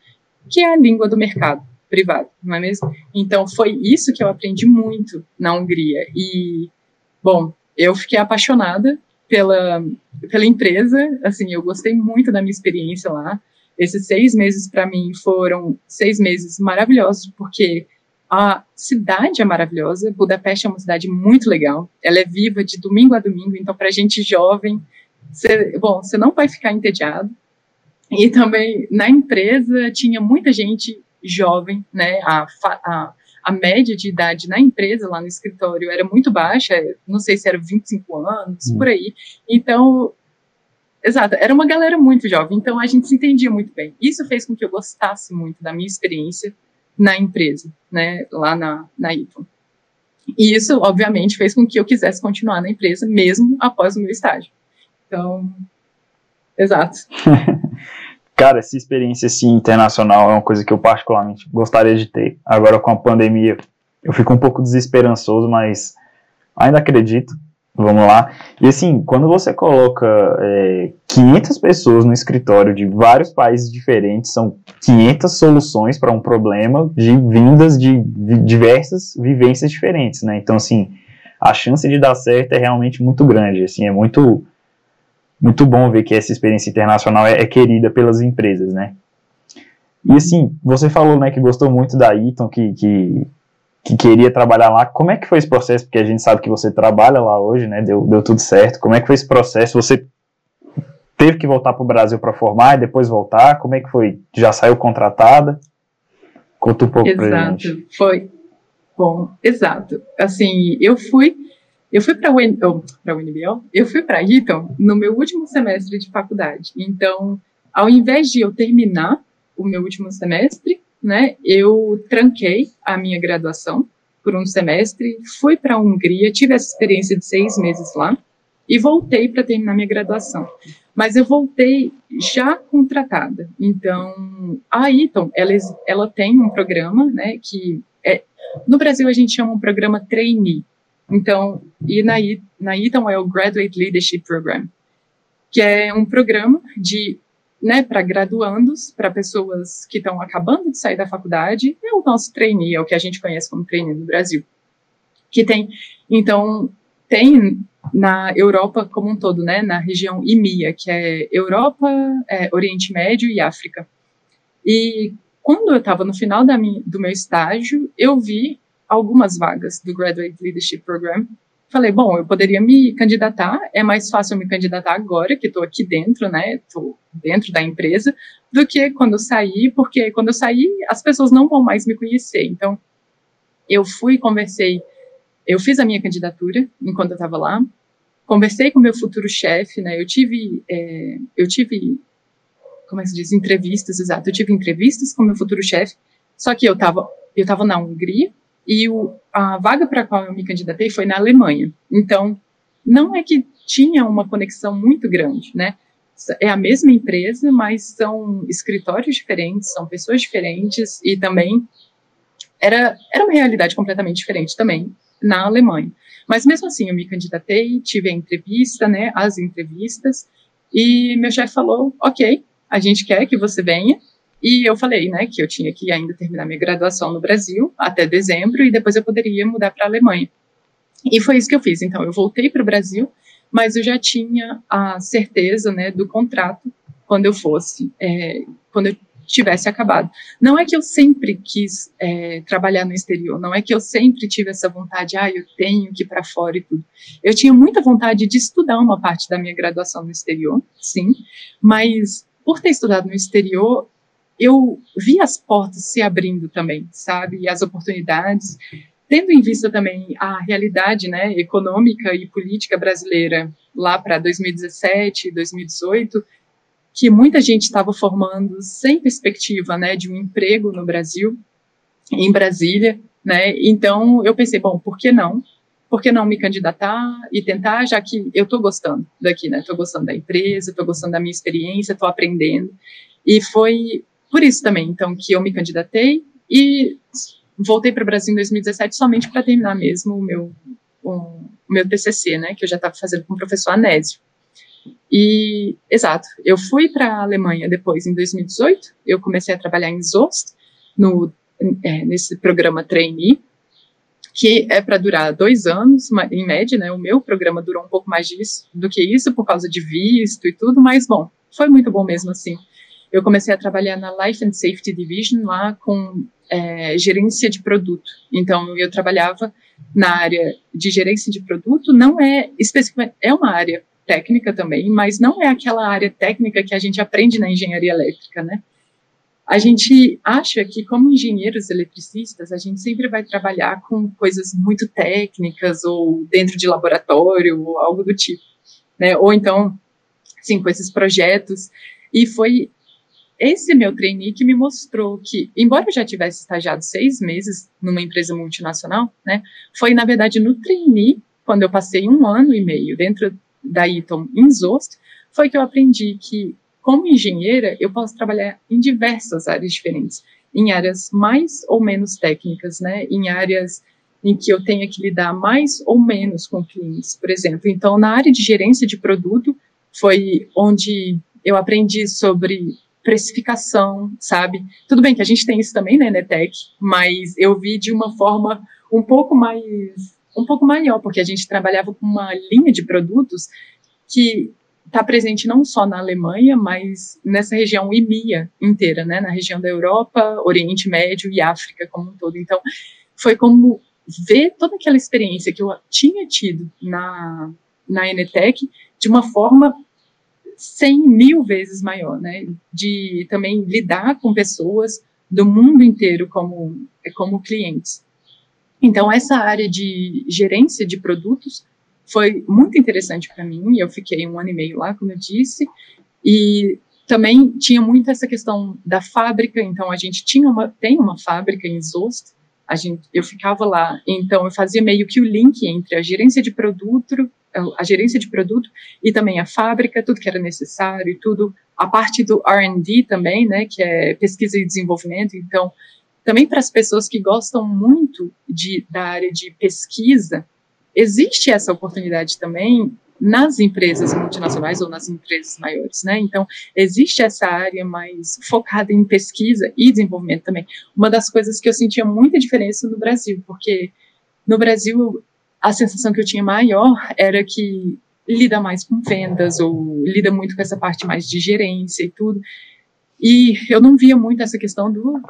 que é a língua do mercado privado, não é mesmo? Então foi isso que eu aprendi muito na Hungria e Bom, eu fiquei apaixonada pela, pela empresa, assim, eu gostei muito da minha experiência lá. Esses seis meses para mim foram seis meses maravilhosos, porque a cidade é maravilhosa. Budapeste é uma cidade muito legal. Ela é viva de domingo a domingo, então para gente jovem, cê, bom, você não vai ficar entediado. E também na empresa tinha muita gente jovem, né? A, a, a média de idade na empresa, lá no escritório, era muito baixa, não sei se era 25 anos, hum. por aí. Então, exato, era uma galera muito jovem, então a gente se entendia muito bem. Isso fez com que eu gostasse muito da minha experiência na empresa, né, lá na, na Iton. E isso, obviamente, fez com que eu quisesse continuar na empresa, mesmo após o meu estágio. Então, exato. Cara, essa experiência assim, internacional é uma coisa que eu particularmente gostaria de ter. Agora com a pandemia, eu fico um pouco desesperançoso, mas ainda acredito. Vamos lá. E assim, quando você coloca é, 500 pessoas no escritório de vários países diferentes, são 500 soluções para um problema de vindas de diversas vivências diferentes, né? Então, assim, a chance de dar certo é realmente muito grande. Assim, é muito muito bom ver que essa experiência internacional é, é, querida pelas empresas, né? E assim, você falou, né, que gostou muito da Eaton, que, que, que, queria trabalhar lá. Como é que foi esse processo? Porque a gente sabe que você trabalha lá hoje, né? Deu, deu tudo certo. Como é que foi esse processo? Você teve que voltar para o Brasil para formar e depois voltar? Como é que foi? Já saiu contratada? Conta um pouco exato, pra gente. Exato, foi. Bom, exato. Assim, eu fui eu fui para a UNBL, eu fui para Eton no meu último semestre de faculdade. Então, ao invés de eu terminar o meu último semestre, né, eu tranquei a minha graduação por um semestre, fui para a Hungria, tive essa experiência de seis meses lá e voltei para terminar minha graduação. Mas eu voltei já contratada. Então, a Eton, ela, ela tem um programa, né, que é, no Brasil a gente chama um programa trainee. Então, e na, na Eton é o Graduate Leadership Program, que é um programa de né, para graduandos, para pessoas que estão acabando de sair da faculdade, é o nosso trainee, é o que a gente conhece como trainee no Brasil. Que tem, então, tem na Europa como um todo, né, na região IMIA, que é Europa, é, Oriente Médio e África. E quando eu estava no final minha, do meu estágio, eu vi algumas vagas do Graduate Leadership Program. Falei, bom, eu poderia me candidatar, é mais fácil me candidatar agora, que estou aqui dentro, né, estou dentro da empresa, do que quando eu sair, porque quando eu sair, as pessoas não vão mais me conhecer. Então, eu fui, conversei, eu fiz a minha candidatura enquanto eu estava lá, conversei com meu futuro chefe, né, eu tive, é, eu tive, como é que se diz, entrevistas, exato, eu tive entrevistas com meu futuro chefe, só que eu estava eu estava na Hungria, e o, a vaga para a qual eu me candidatei foi na Alemanha. Então, não é que tinha uma conexão muito grande, né? É a mesma empresa, mas são escritórios diferentes, são pessoas diferentes e também era, era uma realidade completamente diferente também na Alemanha. Mas mesmo assim, eu me candidatei, tive a entrevista, né, as entrevistas, e meu chefe falou, ok, a gente quer que você venha, e eu falei, né, que eu tinha que ainda terminar minha graduação no Brasil até dezembro e depois eu poderia mudar para a Alemanha. E foi isso que eu fiz. Então, eu voltei para o Brasil, mas eu já tinha a certeza, né, do contrato quando eu fosse, é, quando eu tivesse acabado. Não é que eu sempre quis é, trabalhar no exterior, não é que eu sempre tive essa vontade, ah, eu tenho que ir para fora e tudo. Eu tinha muita vontade de estudar uma parte da minha graduação no exterior, sim, mas por ter estudado no exterior, eu vi as portas se abrindo também, sabe? E as oportunidades, tendo em vista também a realidade, né, econômica e política brasileira lá para 2017, 2018, que muita gente estava formando sem perspectiva, né, de um emprego no Brasil, em Brasília, né? Então eu pensei, bom, por que não? Por que não me candidatar e tentar, já que eu estou gostando daqui, né? Estou gostando da empresa, estou gostando da minha experiência, estou aprendendo. E foi por isso também, então, que eu me candidatei e voltei para o Brasil em 2017 somente para terminar mesmo o meu, o meu TCC, né, que eu já estava fazendo com o professor Anésio. E, exato, eu fui para a Alemanha depois, em 2018, eu comecei a trabalhar em Zost, no, é, nesse programa Trainee, que é para durar dois anos, em média, né, o meu programa durou um pouco mais disso, do que isso, por causa de visto e tudo, mas, bom, foi muito bom mesmo assim eu comecei a trabalhar na Life and Safety Division lá com é, gerência de produto. Então, eu trabalhava na área de gerência de produto, não é especificamente, é uma área técnica também, mas não é aquela área técnica que a gente aprende na engenharia elétrica, né? A gente acha que, como engenheiros eletricistas, a gente sempre vai trabalhar com coisas muito técnicas ou dentro de laboratório ou algo do tipo, né? Ou então, sim, com esses projetos. E foi esse meu trainee que me mostrou que, embora eu já tivesse estagiado seis meses numa empresa multinacional, né, foi na verdade no trainee, quando eu passei um ano e meio dentro da Eaton em Zost, foi que eu aprendi que, como engenheira, eu posso trabalhar em diversas áreas diferentes, em áreas mais ou menos técnicas, né, em áreas em que eu tenha que lidar mais ou menos com clientes, por exemplo. Então, na área de gerência de produto, foi onde eu aprendi sobre precificação, sabe? Tudo bem que a gente tem isso também na né, Enetec, mas eu vi de uma forma um pouco mais um pouco maior, porque a gente trabalhava com uma linha de produtos que está presente não só na Alemanha, mas nessa região IMIA inteira, né, na região da Europa, Oriente Médio e África como um todo. Então, foi como ver toda aquela experiência que eu tinha tido na, na Enetec de uma forma cem mil vezes maior, né? De também lidar com pessoas do mundo inteiro como, como clientes. Então, essa área de gerência de produtos foi muito interessante para mim. Eu fiquei um ano e meio lá, como eu disse, e também tinha muito essa questão da fábrica, então a gente tinha uma, tem uma fábrica em Zost, a gente, eu ficava lá, então eu fazia meio que o link entre a gerência de produto, a gerência de produto e também a fábrica, tudo que era necessário tudo, a parte do R&D também, né, que é pesquisa e desenvolvimento, então também para as pessoas que gostam muito de, da área de pesquisa, existe essa oportunidade também nas empresas multinacionais ou nas empresas maiores, né? Então, existe essa área mais focada em pesquisa e desenvolvimento também. Uma das coisas que eu sentia muita diferença no Brasil, porque no Brasil a sensação que eu tinha maior era que lida mais com vendas ou lida muito com essa parte mais de gerência e tudo. E eu não via muito essa questão do,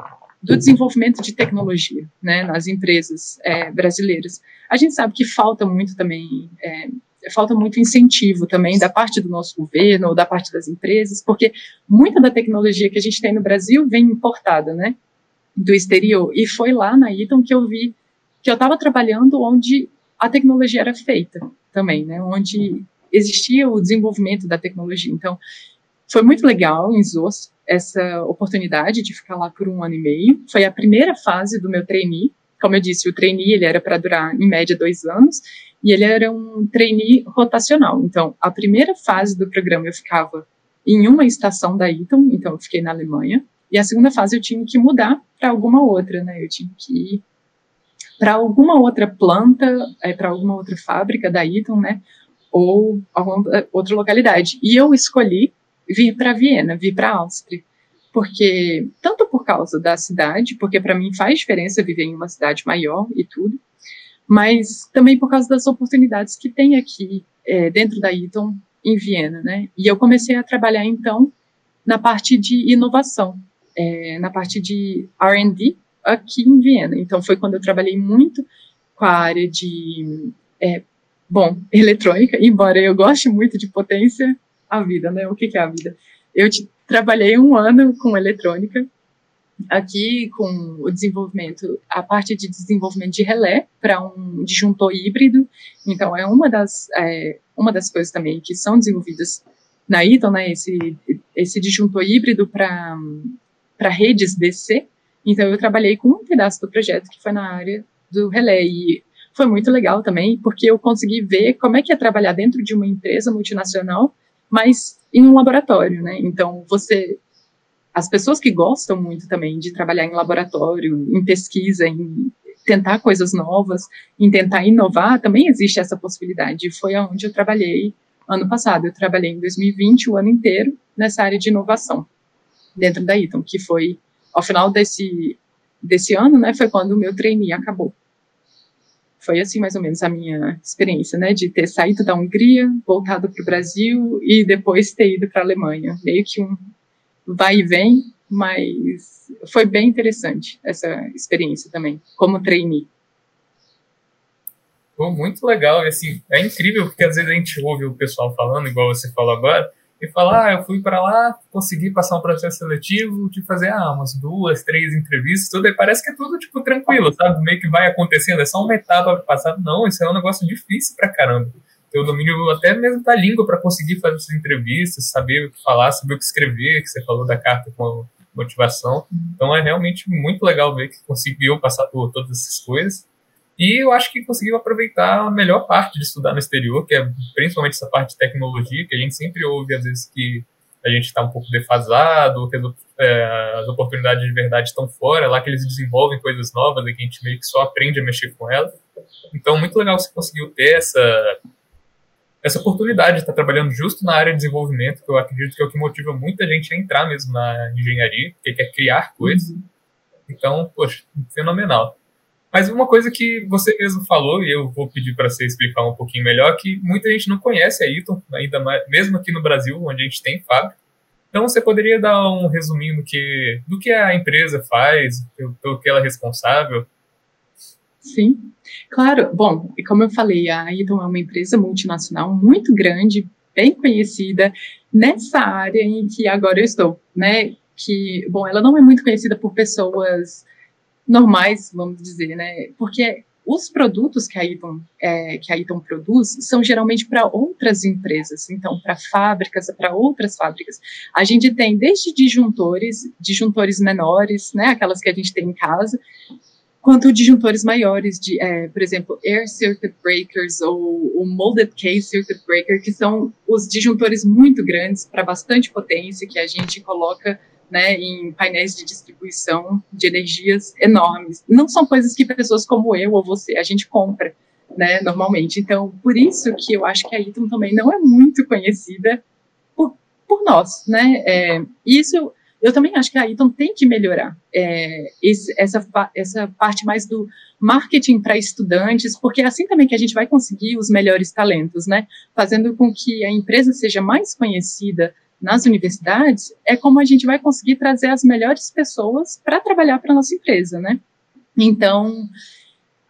do desenvolvimento de tecnologia né, nas empresas é, brasileiras. A gente sabe que falta muito também é, falta muito incentivo também da parte do nosso governo ou da parte das empresas, porque muita da tecnologia que a gente tem no Brasil vem importada, né, do exterior. E foi lá na Eaton que eu vi que eu estava trabalhando onde a tecnologia era feita também, né, onde existia o desenvolvimento da tecnologia. Então, foi muito legal em ZOS essa oportunidade de ficar lá por um ano e meio. Foi a primeira fase do meu trainee. Como eu disse, o trainee ele era para durar em média dois anos e ele era um trainee rotacional. Então, a primeira fase do programa eu ficava em uma estação da Eaton, então eu fiquei na Alemanha, e a segunda fase eu tinha que mudar para alguma outra, né? Eu tinha que ir para alguma outra planta, é, para alguma outra fábrica da Eaton, né? Ou alguma é, outra localidade. E eu escolhi vir para Viena, vir para Áustria, porque tanto por causa da cidade, porque para mim faz diferença viver em uma cidade maior e tudo, mas também por causa das oportunidades que tem aqui é, dentro da Eaton em Viena, né? E eu comecei a trabalhar então na parte de inovação, é, na parte de R&D aqui em Viena. Então foi quando eu trabalhei muito com a área de, é, bom, eletrônica, embora eu goste muito de potência, a vida, né? O que, que é a vida? Eu trabalhei um ano com eletrônica aqui com o desenvolvimento, a parte de desenvolvimento de relé para um disjuntor híbrido. Então, é uma das, é, uma das coisas também que são desenvolvidas na Eaton, né, esse, esse disjuntor híbrido para redes DC. Então, eu trabalhei com um pedaço do projeto que foi na área do relé. E foi muito legal também, porque eu consegui ver como é que é trabalhar dentro de uma empresa multinacional, mas em um laboratório, né? Então, você as pessoas que gostam muito também de trabalhar em laboratório, em pesquisa, em tentar coisas novas, em tentar inovar, também existe essa possibilidade. Foi onde eu trabalhei ano passado. Eu trabalhei em 2020 o ano inteiro nessa área de inovação dentro da Eaton, que foi ao final desse desse ano, né, foi quando o meu trainee acabou. Foi assim mais ou menos a minha experiência, né, de ter saído da Hungria, voltado para o Brasil e depois ter ido para a Alemanha, meio que um vai e vem, mas foi bem interessante essa experiência também, como trainee. Pô, muito legal, assim, é incrível porque às vezes a gente ouve o pessoal falando, igual você falou agora, e fala, ah, eu fui para lá, consegui passar um processo seletivo, de fazer ah, umas duas, três entrevistas, tudo, e parece que é tudo, tipo, tranquilo, sabe? Meio que vai acontecendo, é só uma etapa passada. Não, isso é um negócio difícil pra caramba ter o domínio até mesmo da língua para conseguir fazer essas entrevistas, saber o que falar, saber o que escrever, que você falou da carta com motivação. Então é realmente muito legal ver que conseguiu passar por todas essas coisas. E eu acho que conseguiu aproveitar a melhor parte de estudar no exterior, que é principalmente essa parte de tecnologia, que a gente sempre ouve às vezes que a gente está um pouco defasado, que as, é, as, oportunidades de verdade estão fora, lá que eles desenvolvem coisas novas e que a gente meio que só aprende a mexer com elas. Então, muito legal você conseguiu ter essa essa oportunidade de estar trabalhando justo na área de desenvolvimento, que eu acredito que é o que motiva muita gente a entrar mesmo na engenharia, que quer criar coisas. Uhum. Então, poxa, fenomenal. Mas uma coisa que você mesmo falou, e eu vou pedir para você explicar um pouquinho melhor, que muita gente não conhece a Eaton, ainda mais, mesmo aqui no Brasil, onde a gente tem fábrica. Então, você poderia dar um resuminho do que, do que a empresa faz, pelo que ela é responsável? Sim, claro. Bom, como eu falei, a Idon é uma empresa multinacional muito grande, bem conhecida nessa área em que agora eu estou, né? Que, bom, ela não é muito conhecida por pessoas normais, vamos dizer, né? Porque os produtos que a Eaton, é, que a Eaton produz são geralmente para outras empresas, então para fábricas, para outras fábricas. A gente tem desde disjuntores, disjuntores menores, né, aquelas que a gente tem em casa, quanto disjuntores maiores, de, é, por exemplo, Air Circuit Breakers ou o Molded Case Circuit Breaker, que são os disjuntores muito grandes para bastante potência que a gente coloca né, em painéis de distribuição de energias enormes. Não são coisas que pessoas como eu ou você a gente compra, né, normalmente. Então, por isso que eu acho que a Eaton também não é muito conhecida por, por nós, né? É, isso eu também acho que a Eaton tem que melhorar é, esse, essa, essa parte mais do marketing para estudantes, porque é assim também que a gente vai conseguir os melhores talentos, né? Fazendo com que a empresa seja mais conhecida nas universidades, é como a gente vai conseguir trazer as melhores pessoas para trabalhar para nossa empresa, né? Então,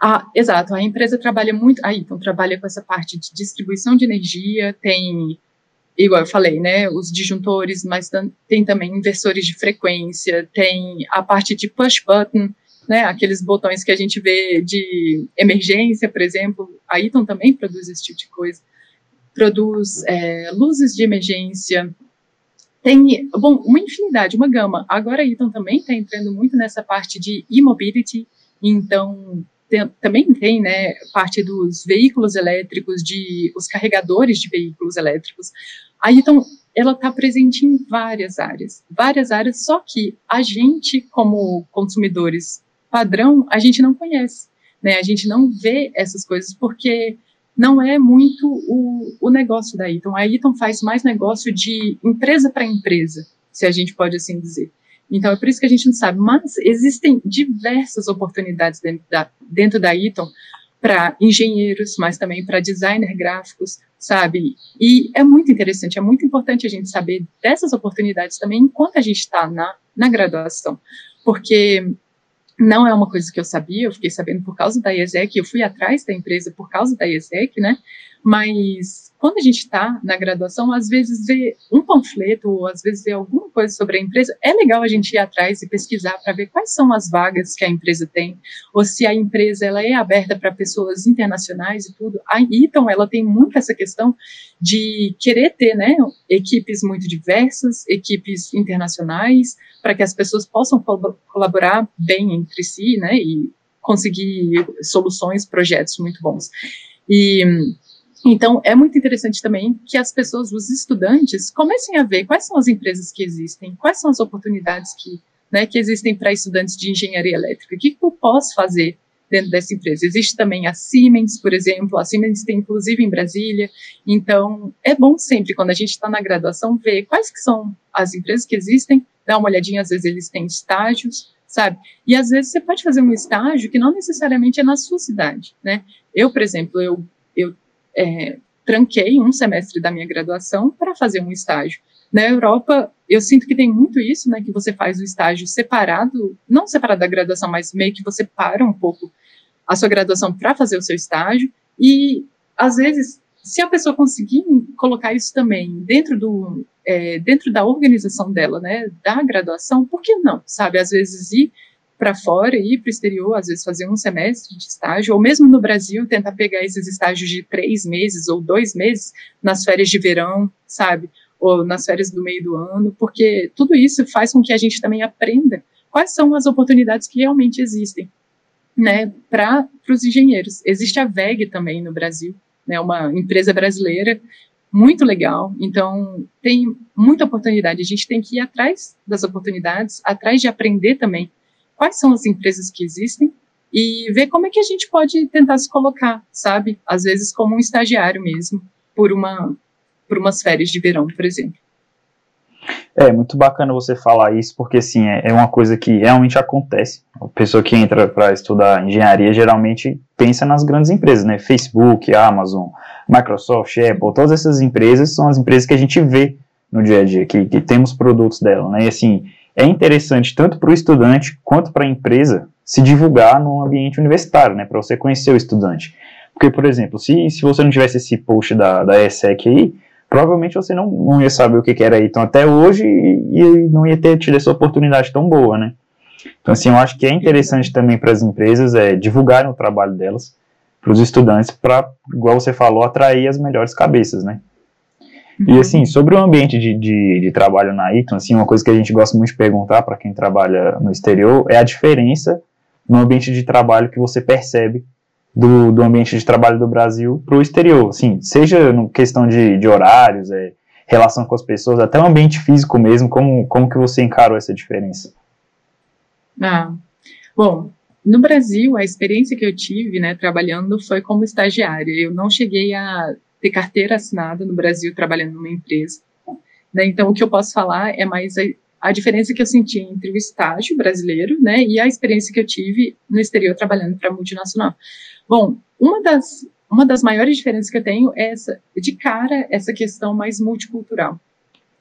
a, exato, a empresa trabalha muito, aí, então trabalha com essa parte de distribuição de energia, tem, igual eu falei, né, os disjuntores, mas tem também inversores de frequência, tem a parte de push button, né, aqueles botões que a gente vê de emergência, por exemplo, a Eaton também produz esse tipo de coisa, produz é, luzes de emergência, tem, bom, uma infinidade, uma gama. Agora a também está entrando muito nessa parte de e-mobility, então tem, também tem, né, parte dos veículos elétricos, de os carregadores de veículos elétricos. A Eaton, ela está presente em várias áreas, várias áreas, só que a gente, como consumidores padrão, a gente não conhece, né, a gente não vê essas coisas, porque não é muito o, o negócio da Eaton. A Eaton faz mais negócio de empresa para empresa, se a gente pode assim dizer. Então é por isso que a gente não sabe. Mas existem diversas oportunidades dentro da, dentro da Eaton para engenheiros, mas também para designer gráficos, sabe? E é muito interessante, é muito importante a gente saber dessas oportunidades também enquanto a gente está na, na graduação. Porque não é uma coisa que eu sabia, eu fiquei sabendo por causa da IESEC, eu fui atrás da empresa por causa da IESEC, né? Mas quando a gente está na graduação, às vezes vê um panfleto ou às vezes vê alguma coisa sobre a empresa, é legal a gente ir atrás e pesquisar para ver quais são as vagas que a empresa tem, ou se a empresa ela é aberta para pessoas internacionais e tudo. A Eaton, ela tem muito essa questão de querer ter, né, equipes muito diversas, equipes internacionais, para que as pessoas possam colaborar bem entre si, né, e conseguir soluções, projetos muito bons. E então, é muito interessante também que as pessoas, os estudantes, comecem a ver quais são as empresas que existem, quais são as oportunidades que, né, que existem para estudantes de engenharia elétrica. O que, eu posso fazer dentro dessa empresa? Existe também a Siemens, por exemplo, a Siemens tem inclusive em Brasília. Então, é bom sempre, quando a gente está na graduação, ver quais que são as empresas que existem, dar uma olhadinha, às vezes eles têm estágios, sabe? E às vezes você pode fazer um estágio que não necessariamente é na sua cidade, né? Eu, por exemplo, eu, eu é, tranquei um semestre da minha graduação para fazer um estágio. Na Europa, eu sinto que tem muito isso, né, que você faz o estágio separado, não separado da graduação, mas meio que você para um pouco a sua graduação para fazer o seu estágio, e às vezes, se a pessoa conseguir colocar isso também dentro do, é, dentro da organização dela, né, da graduação, por que não, sabe? Às vezes ir para fora, ir para o exterior, às vezes fazer um semestre de estágio, ou mesmo no Brasil, tentar pegar esses estágios de três meses ou dois meses nas férias de verão, sabe? Ou nas férias do meio do ano, porque tudo isso faz com que a gente também aprenda quais são as oportunidades que realmente existem, né, para os engenheiros. Existe a VEG também no Brasil, né, uma empresa brasileira muito legal. Então, tem muita oportunidade. A gente tem que ir atrás das oportunidades, atrás de aprender também quais são as empresas que existem e ver como é que a gente pode tentar se colocar, sabe? Às vezes como um estagiário mesmo, por uma por umas férias de verão, por exemplo. É muito bacana você falar isso, porque assim, é, é uma coisa que realmente acontece. A pessoa que entra para estudar engenharia geralmente pensa nas grandes empresas, né? Facebook, Amazon, Microsoft, Apple, todas essas empresas são as empresas que a gente vê no dia a dia, que, que temos produtos dela, né? E assim, é interessante tanto para o estudante quanto para a empresa se divulgar no ambiente universitário, né, para você conhecer o estudante. Porque, por exemplo, se, se você não tivesse esse post da, da ESEC aí, provavelmente você não, não ia saber o que, que era Então até hoje e, não ia ter tido essa oportunidade tão boa, né? Então, assim, eu acho que é interessante também para as empresas é, divulgarem o trabalho delas para os estudantes, para, igual você falou, atrair as melhores cabeças, né? E assim, sobre o ambiente de, de, de, trabalho na Eton, assim, uma coisa que a gente gosta muito de perguntar para quem trabalha no exterior é a diferença no ambiente de trabalho que você percebe do, do ambiente de trabalho do Brasil para o exterior, assim, seja no questão de, de horários, é, relação com as pessoas, até o ambiente físico mesmo, como, como que você encarou essa diferença? Ah, bom, no Brasil, a experiência que eu tive, né, trabalhando foi como estagiária. Eu não cheguei a ter carteira assinada no Brasil trabalhando numa empresa. Né? Então, o que eu posso falar é mais a, a, diferença que eu senti entre o estágio brasileiro né, e a experiência que eu tive no exterior trabalhando para multinacional. Bom, uma das, uma das maiores diferenças que eu tenho é essa, de cara, essa questão mais multicultural.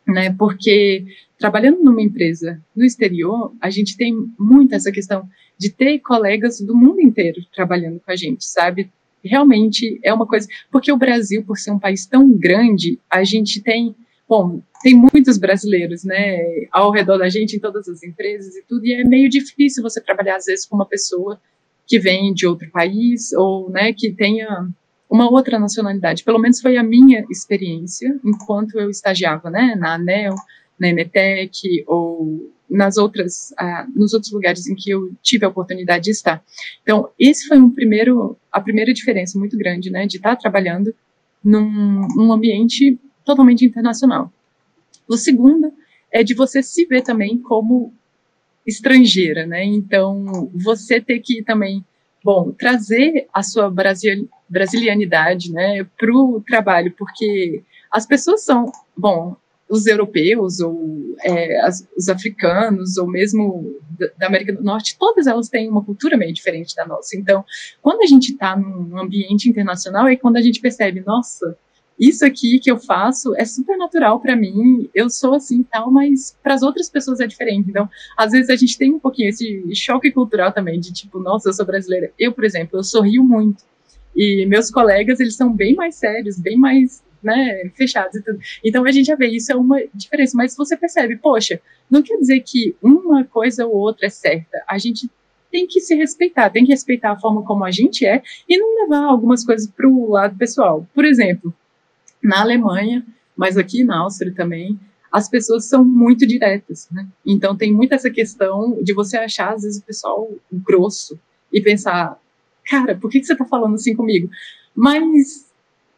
Né, porque trabalhando numa empresa no exterior, a gente tem muito essa questão de ter colegas do mundo inteiro trabalhando com a gente, sabe? Realmente é uma coisa. Porque o Brasil, por ser um país tão grande, a gente tem. Bom, tem muitos brasileiros, né, ao redor da gente, em todas as empresas e tudo, e é meio difícil você trabalhar, às vezes, com uma pessoa que vem de outro país ou, né, que tenha uma outra nacionalidade. Pelo menos foi a minha experiência enquanto eu estagiava, né, na ANEL, na Emetec ou nas outras, uh, nos outros lugares em que eu tive a oportunidade de estar. Então, esse foi um primeiro, a primeira diferença muito grande, né, de estar trabalhando num, num ambiente totalmente internacional. O segundo é de você se ver também como estrangeira, né? Então, você ter que também, bom, trazer a sua brasil, brasilianidade, né, para o trabalho, porque as pessoas são, bom, os europeus ou é, as, os africanos ou mesmo da, América do Norte, todas elas têm uma cultura meio diferente da nossa. Então, quando a gente está num ambiente internacional, é quando a gente percebe, nossa, isso aqui que eu faço é super natural para mim, eu sou assim tal, mas para as outras pessoas é diferente. Então, às vezes a gente tem um pouquinho esse choque cultural também de tipo, nossa, eu sou brasileira. Eu, por exemplo, eu sorrio muito. E meus colegas, eles são bem mais sérios, bem mais né, fechados e tudo. Então a gente já vê isso é uma diferença, mas você percebe, poxa, não quer dizer que uma coisa ou outra é certa. A gente tem que se respeitar, tem que respeitar a forma como a gente é e não levar algumas coisas para o lado pessoal. Por exemplo, na Alemanha, mas aqui na Áustria também, as pessoas são muito diretas, né? Então tem muito essa questão de você achar às vezes o pessoal grosso e pensar, cara, por que, que você está falando assim comigo? Mas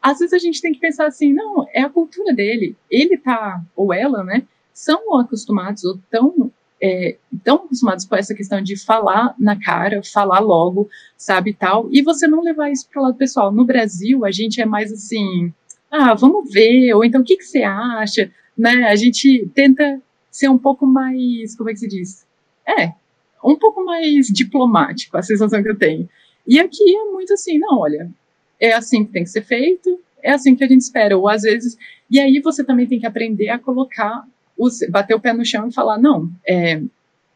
às vezes a gente tem que pensar assim, não, é a cultura dele. Ele tá, ou ela, né, são acostumados ou tão, é, tão acostumados com essa questão de falar na cara, falar logo, sabe, tal, e você não levar isso para o lado pessoal. No Brasil, a gente é mais assim, ah, vamos ver, ou então o que, que você acha, né, a gente tenta ser um pouco mais, como é que se diz? É, um pouco mais diplomático, a sensação que eu tenho. E aqui é muito assim, não, olha, é assim que tem que ser feito, é assim que a gente espera. Ou às vezes, e aí você também tem que aprender a colocar, os, bater o pé no chão e falar, não, é,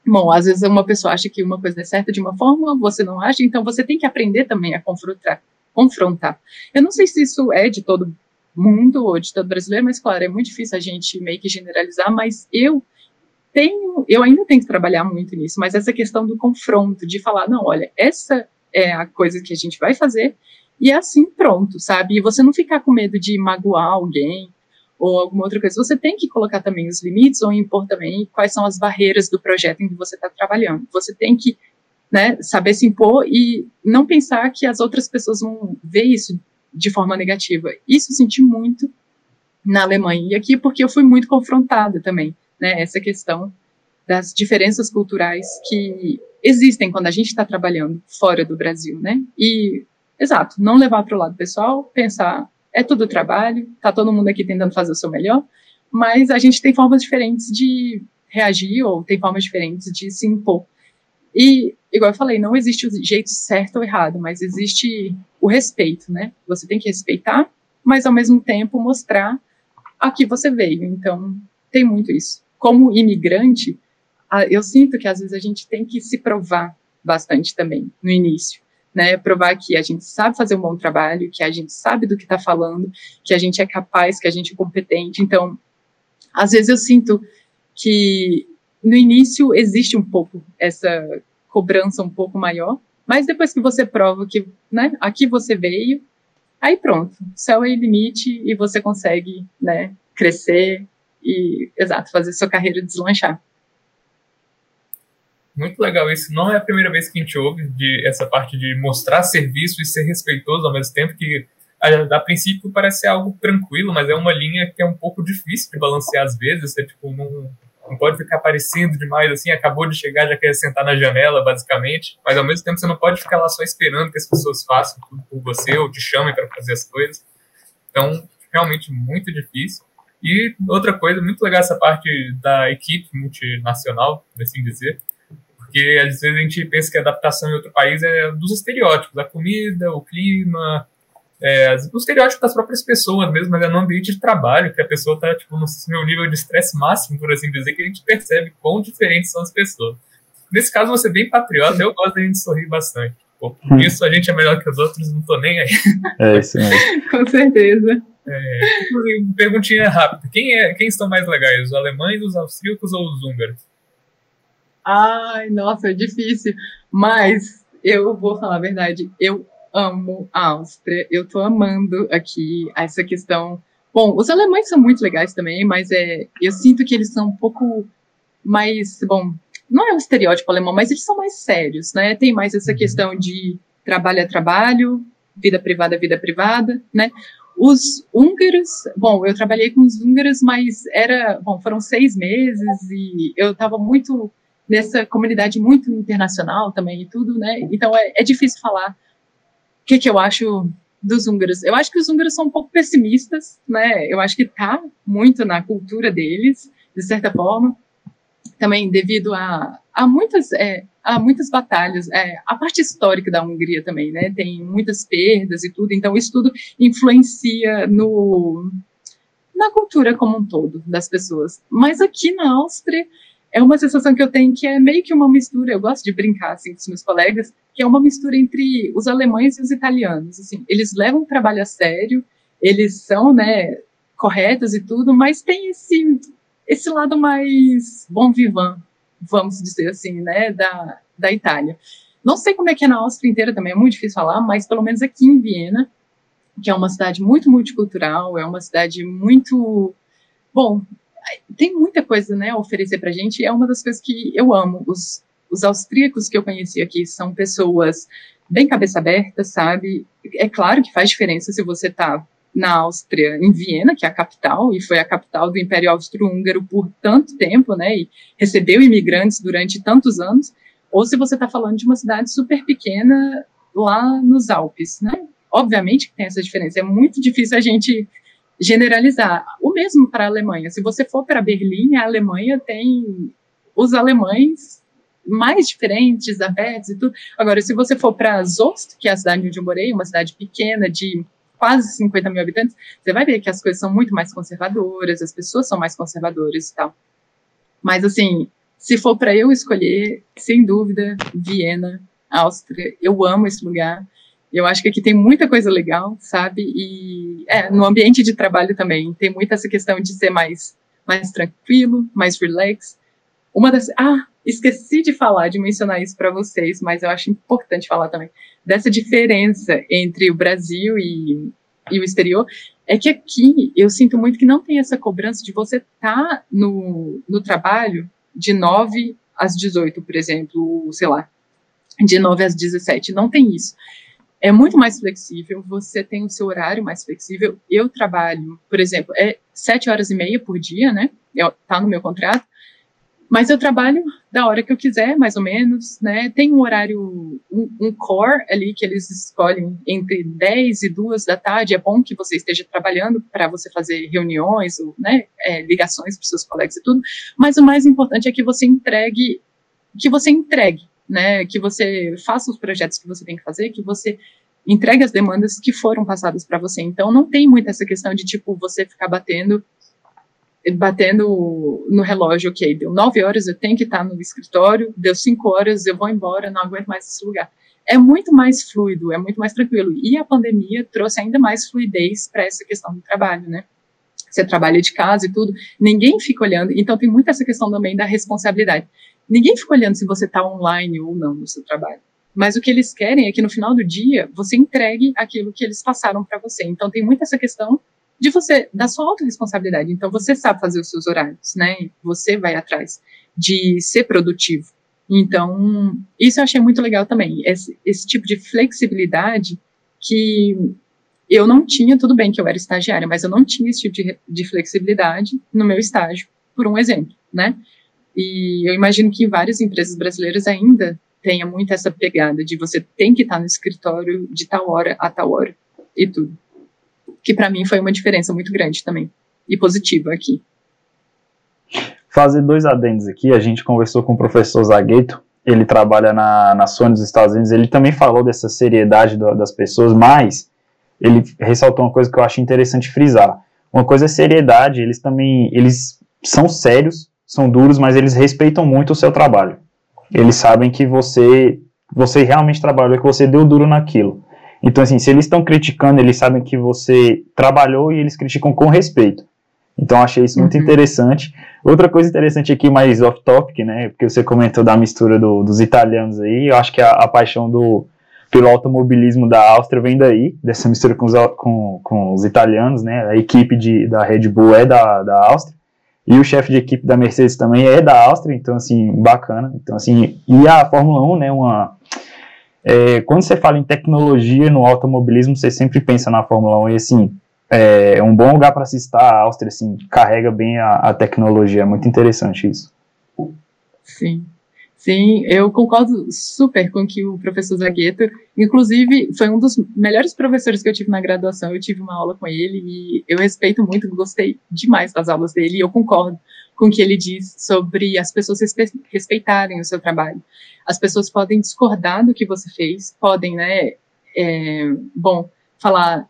bom, às vezes uma pessoa acha que uma coisa é certa de uma forma, você não acha, então você tem que aprender também a confrontar. confrontar. Eu não sei se isso é de todo mundo ou de todo brasileiro, mas claro, é muito difícil a gente meio que generalizar, mas eu tenho, eu ainda tenho que trabalhar muito nisso, mas essa questão do confronto, de falar, não, olha, essa é a coisa que a gente vai fazer, e é assim, pronto, sabe? E você não ficar com medo de magoar alguém ou alguma outra coisa. Você tem que colocar também os limites ou impor também quais são as barreiras do projeto em que você está trabalhando. Você tem que né, saber se impor e não pensar que as outras pessoas vão ver isso de forma negativa. Isso eu senti muito na Alemanha e aqui porque eu fui muito confrontada também, né? Essa questão das diferenças culturais que existem quando a gente está trabalhando fora do Brasil, né? E Exato, não levar para o lado pessoal, pensar, é tudo trabalho, tá todo mundo aqui tentando fazer o seu melhor, mas a gente tem formas diferentes de reagir ou tem formas diferentes de se impor. E, igual eu falei, não existe o jeito certo ou errado, mas existe o respeito, né? Você tem que respeitar, mas ao mesmo tempo mostrar a que você veio. Então, tem muito isso. Como imigrante, eu sinto que às vezes a gente tem que se provar bastante também no início né? Provar que a gente sabe fazer um bom trabalho, que a gente sabe do que está falando, que a gente é capaz, que a gente é competente. Então, às vezes eu sinto que no início existe um pouco essa cobrança um pouco maior, mas depois que você prova que, né, aqui você veio, aí pronto, céu é limite e você consegue, né, crescer e, exato, fazer sua carreira deslanchar. Muito legal isso. Não é a primeira vez que a gente ouve de essa parte de mostrar serviço e ser respeitoso ao mesmo tempo que a, a, princípio parece algo tranquilo, mas é uma linha que é um pouco difícil de balancear às vezes. Você tipo, não, não pode ficar aparecendo demais assim, acabou de chegar, já quer sentar na janela, basicamente. Mas ao mesmo tempo você não pode ficar lá só esperando que as pessoas façam tudo por você ou te chamem para fazer as coisas. Então, realmente muito difícil. E outra coisa, muito legal essa parte da equipe multinacional, assim dizer, porque às vezes a gente pensa que a adaptação em outro país é dos estereótipos, a comida, o clima, é, o estereótipo das próprias pessoas mesmo, mas é no ambiente de trabalho que a pessoa está tipo, no seu nível de estresse máximo, por assim dizer, que a gente percebe quão diferentes são as pessoas. Nesse caso, você é bem patriota, eu gosto da gente sorrir bastante. Pô, por hum. isso a gente é melhor que os outros, não tô nem aí. É isso mesmo. Com certeza. É, perguntinha rápida. Quem, é, quem estão mais legais, os alemães, os austríacos ou os húngaros? Ai, nossa, é difícil. Mas eu vou falar a verdade. Eu amo a Áustria. Eu tô amando aqui essa questão. Bom, os alemães são muito legais também, mas é, eu sinto que eles são um pouco mais, bom, não é um estereótipo alemão, mas eles são mais sérios, né? Tem mais essa uhum. questão de trabalho é trabalho, vida privada é vida privada, né? Os húngaros, bom, eu trabalhei com os húngaros, mas era, bom, foram seis meses e eu estava muito nessa comunidade muito internacional também e tudo, né? Então é, é difícil falar que, que eu acho dos húngaros? Eu acho que os húngaros são um pouco pessimistas, né? Eu acho que tá muito na cultura deles, de certa forma, também devido a, a muitas é, a muitas batalhas, é, a parte histórica da Hungria também, né? Tem muitas perdas e tudo, então isso tudo influencia no na cultura como um todo das pessoas. Mas aqui na Áustria é uma sensação que eu tenho que é meio que uma mistura, eu gosto de brincar assim com os meus colegas, que é uma mistura entre os alemães e os italianos, assim, eles levam o trabalho a sério, eles são, né, corretos e tudo, mas tem esse esse lado mais bom vivant, vamos dizer assim, né, da, da Itália. Não sei como é que é na Áustria inteira também, é muito difícil falar, mas pelo menos aqui em Viena, que é uma cidade muito multicultural, é uma cidade muito bom, tem muita coisa né, a oferecer para a gente, é uma das coisas que eu amo. Os, os austríacos que eu conheci aqui são pessoas bem cabeça aberta, sabe? É claro que faz diferença se você está na Áustria, em Viena, que é a capital, e foi a capital do Império Austro-Húngaro por tanto tempo, né, e recebeu imigrantes durante tantos anos, ou se você está falando de uma cidade super pequena lá nos Alpes, né? Obviamente que tem essa diferença. É muito difícil a gente generalizar. O mesmo para a Alemanha. Se você for para Berlim, a Alemanha tem os alemães mais diferentes, abertos e tudo. Agora, se você for para Zost, que é a cidade onde eu morei, uma cidade pequena de quase 50 mil habitantes, você vai ver que as coisas são muito mais conservadoras, as pessoas são mais conservadoras e tal. Mas, assim, se for para eu escolher, sem dúvida, Viena, Áustria, eu amo esse lugar. Eu acho que aqui tem muita coisa legal, sabe? E é, no ambiente de trabalho também tem muita essa questão de ser mais, mais tranquilo, mais relax. Uma das. Ah, esqueci de falar, de mencionar isso para vocês, mas eu acho importante falar também dessa diferença entre o Brasil e, e o exterior. É que aqui eu sinto muito que não tem essa cobrança de você estar tá no, no trabalho de 9 às 18, por exemplo, sei lá, de 9 às 17. Não tem isso é muito mais flexível, você tem o seu horário mais flexível. Eu trabalho, por exemplo, é sete horas e meia por dia, né? Eu, tá no meu contrato. Mas eu trabalho da hora que eu quiser, mais ou menos, né? Tem um horário, um, um core ali que eles escolhem entre 10 e 2 da tarde. É bom que você esteja trabalhando para você fazer reuniões, ou, né, é, ligações para seus colegas e tudo. Mas o mais importante é que você entregue, que você entregue, né, que você faça os projetos que você tem que fazer, que você entregue as demandas que foram passadas para você. Então, não tem muito essa questão de, tipo, você ficar batendo batendo no relógio, ok, deu nove horas, eu tenho que estar no escritório, deu cinco horas, eu vou embora, não aguento mais esse lugar. É muito mais fluido, é muito mais tranquilo. E a pandemia trouxe ainda mais fluidez para essa questão do trabalho, né? você trabalha de casa e tudo, ninguém fica olhando. Então tem muito essa questão também da responsabilidade. Ninguém fica olhando se você está online ou não no seu trabalho. Mas o que eles querem é que no final do dia você entregue aquilo que eles passaram para você. Então tem muito essa questão de você, da sua autorresponsabilidade. Então você sabe fazer os seus horários, né? Você vai atrás de ser produtivo. Então, isso eu achei muito legal também. Esse, esse tipo de flexibilidade que eu não tinha, tudo bem que eu era estagiária, mas eu não tinha esse tipo de, de flexibilidade no meu estágio, por um exemplo, né? E eu imagino que várias empresas brasileiras ainda tenha muito essa pegada de você tem que estar no escritório de tal hora a tal hora e tudo. Que para mim foi uma diferença muito grande também e positiva aqui. Fazer dois adendos aqui, a gente conversou com o professor Zagueto, ele trabalha na, na Sony dos Estados Unidos, ele também falou dessa seriedade do, das pessoas, mas ele ressaltou uma coisa que eu acho interessante frisar. Uma coisa é seriedade, eles também, eles são sérios, são duros, mas eles respeitam muito o seu trabalho. Eles sabem que você, você realmente trabalhou, que você deu duro naquilo. Então, assim, se eles estão criticando, eles sabem que você trabalhou e eles criticam com respeito. Então, achei isso muito uhum. interessante. Outra coisa interessante aqui, mais off-topic, né? Porque você comentou da mistura do, dos italianos aí. Eu acho que a, a paixão do, pelo automobilismo da Áustria vem daí, dessa mistura com os, com, com os italianos, né? A equipe de, da Red Bull é da, da Áustria, e o chefe de equipe da Mercedes também é da Áustria, então, assim, bacana. Então, assim, e a Fórmula 1, né, uma... É, quando você fala em tecnologia no automobilismo, você sempre pensa na Fórmula 1 e, assim, é um bom lugar para se estar, a Áustria, assim, carrega bem a, a tecnologia, é muito interessante isso. Sim. Sim, eu concordo super com que o professor Zagueto, inclusive, foi um dos melhores professores que eu tive na graduação. Eu tive uma aula com ele e eu respeito muito, gostei demais das aulas dele e eu concordo com o que ele diz sobre as pessoas respeitarem o seu trabalho. As pessoas podem discordar do que você fez, podem, né, é, bom, falar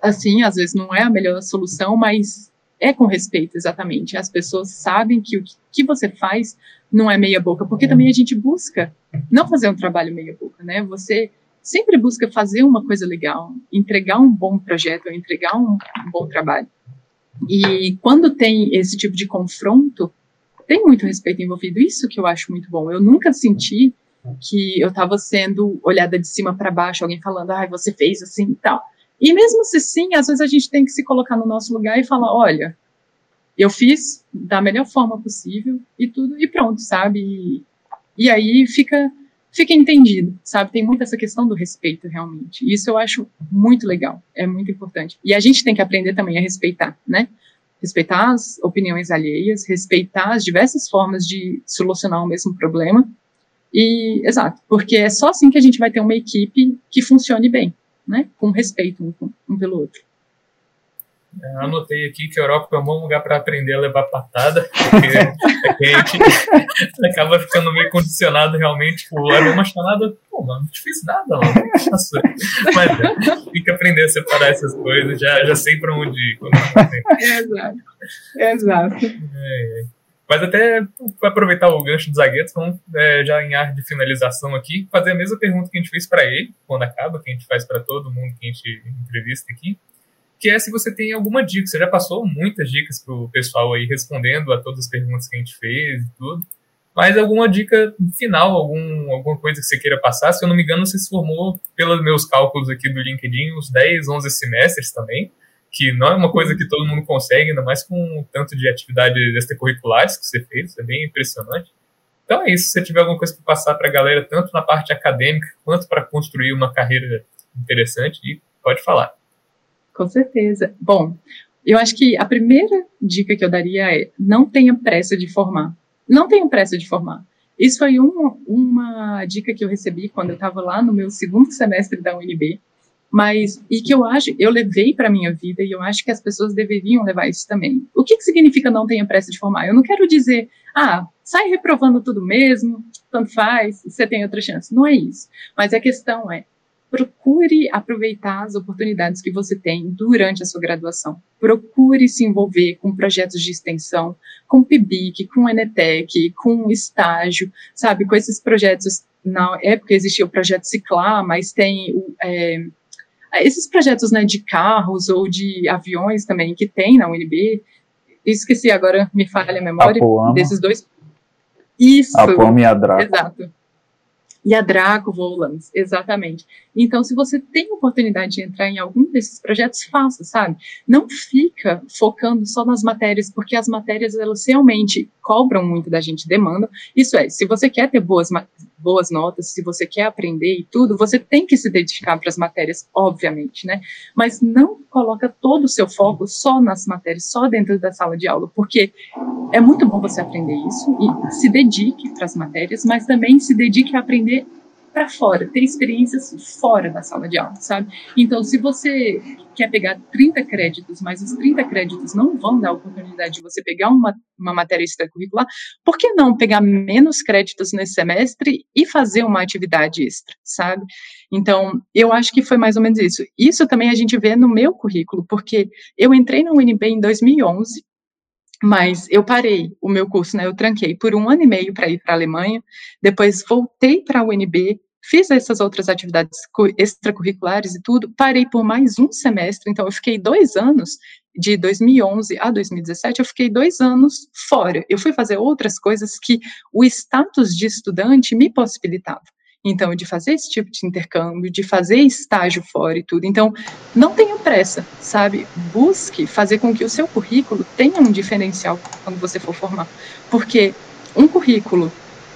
assim, às vezes não é a melhor solução, mas é com respeito, exatamente. As pessoas sabem que o que você faz não é meia boca, porque também a gente busca não fazer um trabalho meia boca, né? Você sempre busca fazer uma coisa legal, entregar um bom projeto, entregar um, um bom trabalho. E quando tem esse tipo de confronto, tem muito respeito envolvido. Isso que eu acho muito bom. Eu nunca senti que eu estava sendo olhada de cima para baixo, alguém falando, ah, você fez assim e tal. E mesmo se sim, às vezes a gente tem que se colocar no nosso lugar e falar, olha, eu fiz da melhor forma possível e tudo, e pronto, sabe? E, e aí fica, fica entendido, sabe? Tem muito essa questão do respeito, realmente. Isso eu acho muito legal, é muito importante. E a gente tem que aprender também a respeitar, né? Respeitar as opiniões alheias, respeitar as diversas formas de solucionar o mesmo problema. E, exato, porque é só assim que a gente vai ter uma equipe que funcione bem, né? Com respeito um, um pelo outro. Eu anotei aqui que a Europa é um bom lugar para aprender a levar patada, porque a gente acaba ficando meio condicionado realmente. Tipo, leva uma chamada, pô, mano, não te fiz nada, mano. Mas é, tem que aprender a separar essas coisas, já, já sei para onde ir. Exato. Exato. É, é. Mas até para aproveitar o gancho dos zagueiros, vamos é, já em ar de finalização aqui, fazer a mesma pergunta que a gente fez para ele, quando acaba, que a gente faz para todo mundo que a gente entrevista aqui que é se você tem alguma dica. Você já passou muitas dicas pro pessoal aí respondendo a todas as perguntas que a gente fez e tudo. Mas alguma dica final, algum, alguma coisa que você queira passar? Se eu não me engano, você se formou, pelos meus cálculos aqui do LinkedIn, uns 10, 11 semestres também, que não é uma coisa que todo mundo consegue, ainda mais com o tanto de atividades extracurriculares que você fez, é bem impressionante. Então é isso, se você tiver alguma coisa para passar para a galera, tanto na parte acadêmica quanto para construir uma carreira interessante, pode falar. Com certeza. Bom, eu acho que a primeira dica que eu daria é não tenha pressa de formar. Não tenha pressa de formar. Isso foi um, uma dica que eu recebi quando eu estava lá no meu segundo semestre da UNB, mas e que eu acho, eu levei para minha vida e eu acho que as pessoas deveriam levar isso também. O que, que significa não tenha pressa de formar? Eu não quero dizer, ah, sai reprovando tudo mesmo, tanto faz, você tem outra chance. Não é isso. Mas a questão é, procure aproveitar as oportunidades que você tem durante a sua graduação. Procure se envolver com projetos de extensão, com PIBIC, com Enetec, com estágio, sabe, com esses projetos. Na época existia o projeto Ciclar, mas tem o, é, esses projetos né, de carros ou de aviões também que tem na UNB, esqueci agora, me falha a memória, desses dois. Isso. A Poama e a Draco. Exato e a Draco Volans, exatamente. Então, se você tem oportunidade de entrar em algum desses projetos, faça, sabe? Não fica focando só nas matérias, porque as matérias, elas realmente cobram muito da gente, demandam. Isso é, se você quer ter boas, boas notas, se você quer aprender e tudo, você tem que se dedicar para as matérias, obviamente, né? Mas não coloca todo o seu foco só nas matérias, só dentro da sala de aula, porque é muito bom você aprender isso e se dedique para as matérias, mas também se dedique a aprender para fora, ter experiências fora da sala de aula, sabe? Então, se você quer pegar 30 créditos, mas os 30 créditos não vão dar a oportunidade de você pegar uma, uma matéria extracurricular, por que não pegar menos créditos nesse semestre e fazer uma atividade extra, sabe? Então, eu acho que foi mais ou menos isso. Isso também a gente vê no meu currículo, porque eu entrei na UNB em 2011, mas eu parei o meu curso, né? Eu tranquei por um ano e meio para ir para a Alemanha, depois voltei para a UNB, fiz essas outras atividades extracurriculares e tudo, parei por mais um semestre, então eu fiquei dois anos, de 2011 a 2017, eu fiquei dois anos fora. Eu fui fazer outras coisas que o status de estudante me possibilitava. Então, de fazer esse tipo de intercâmbio, de fazer estágio fora e tudo. Então, não tenha pressa, sabe? Busque fazer com que o seu currículo tenha um diferencial quando você for formar. Porque um currículo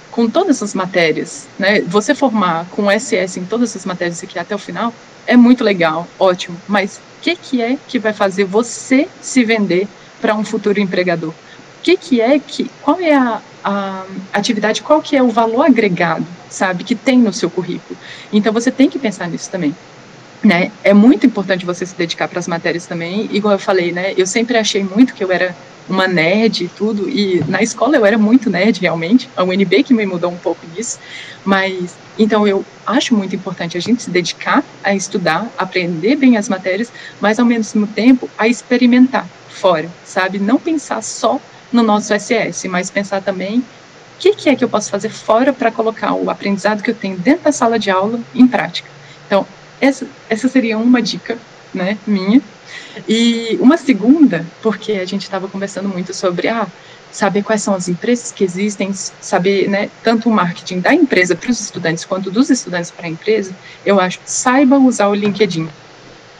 com todas as matérias, né? Você formar com SS em todas as matérias aqui até o final é muito legal, ótimo. Mas o que, que é que vai fazer você se vender para um futuro empregador? O que, que é que, qual é a, a atividade, qual que é o valor agregado, sabe, que tem no seu currículo. Então você tem que pensar nisso também. Né? É muito importante você se dedicar para as matérias também, igual eu falei, né? Eu sempre achei muito que eu era uma nerd e tudo, e na escola eu era muito nerd realmente, a UNB que me mudou um pouco disso, mas então eu acho muito importante a gente se dedicar a estudar, aprender bem as matérias, mas ao mesmo tempo a experimentar fora, sabe? Não pensar só no nosso SS, mas pensar também o que, que é que eu posso fazer fora para colocar o aprendizado que eu tenho dentro da sala de aula em prática. Então, essa, essa seria uma dica né, minha. E uma segunda, porque a gente estava conversando muito sobre ah, saber quais são as empresas que existem, saber né, tanto o marketing da empresa para os estudantes quanto dos estudantes para a empresa, eu acho, saiba usar o LinkedIn.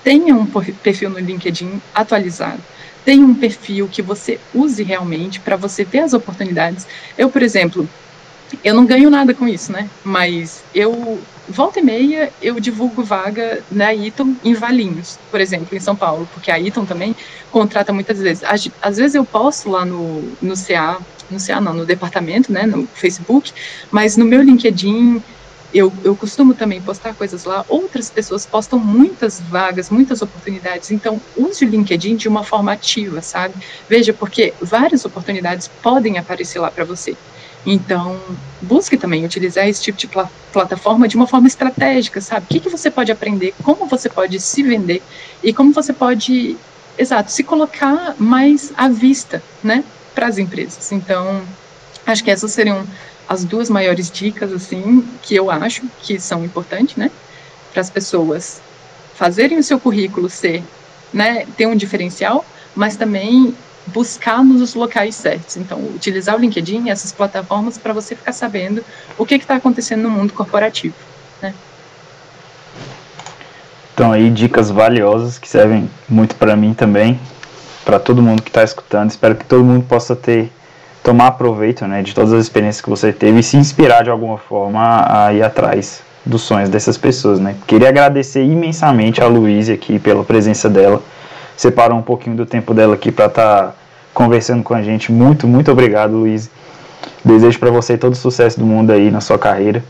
Tenha um perfil no LinkedIn atualizado tenha um perfil que você use realmente para você ver as oportunidades. Eu, por exemplo, eu não ganho nada com isso, né? Mas eu volta e meia eu divulgo vaga na Eaton em Valinhos, por exemplo, em São Paulo, porque a Eaton também contrata muitas vezes. Às, às vezes eu posto lá no, no CA, no CA não, no departamento, né, no Facebook, mas no meu LinkedIn eu, eu costumo também postar coisas lá, outras pessoas postam muitas vagas, muitas oportunidades, então use o LinkedIn de uma forma ativa, sabe? Veja, porque várias oportunidades podem aparecer lá para você. Então, busque também utilizar esse tipo de pl plataforma de uma forma estratégica, sabe? O que, que você pode aprender, como você pode se vender e como você pode, exato, se colocar mais à vista, né, para as empresas. Então, acho que essas seriam as duas maiores dicas, assim, que eu acho que são importantes, né, para as pessoas fazerem o seu currículo ser, né, ter um diferencial, mas também buscar nos locais certos. Então, utilizar o LinkedIn e essas plataformas para você ficar sabendo o que está acontecendo no mundo corporativo, né. Então, aí, dicas valiosas que servem muito para mim também, para todo mundo que está escutando. Espero que todo mundo possa ter tomar proveito né, de todas as experiências que você teve e se inspirar de alguma forma a ir atrás dos sonhos dessas pessoas. Né. Queria agradecer imensamente a Luísa aqui pela presença dela, separou um pouquinho do tempo dela aqui para estar tá conversando com a gente. Muito, muito obrigado, Luísa. Desejo para você todo o sucesso do mundo aí na sua carreira.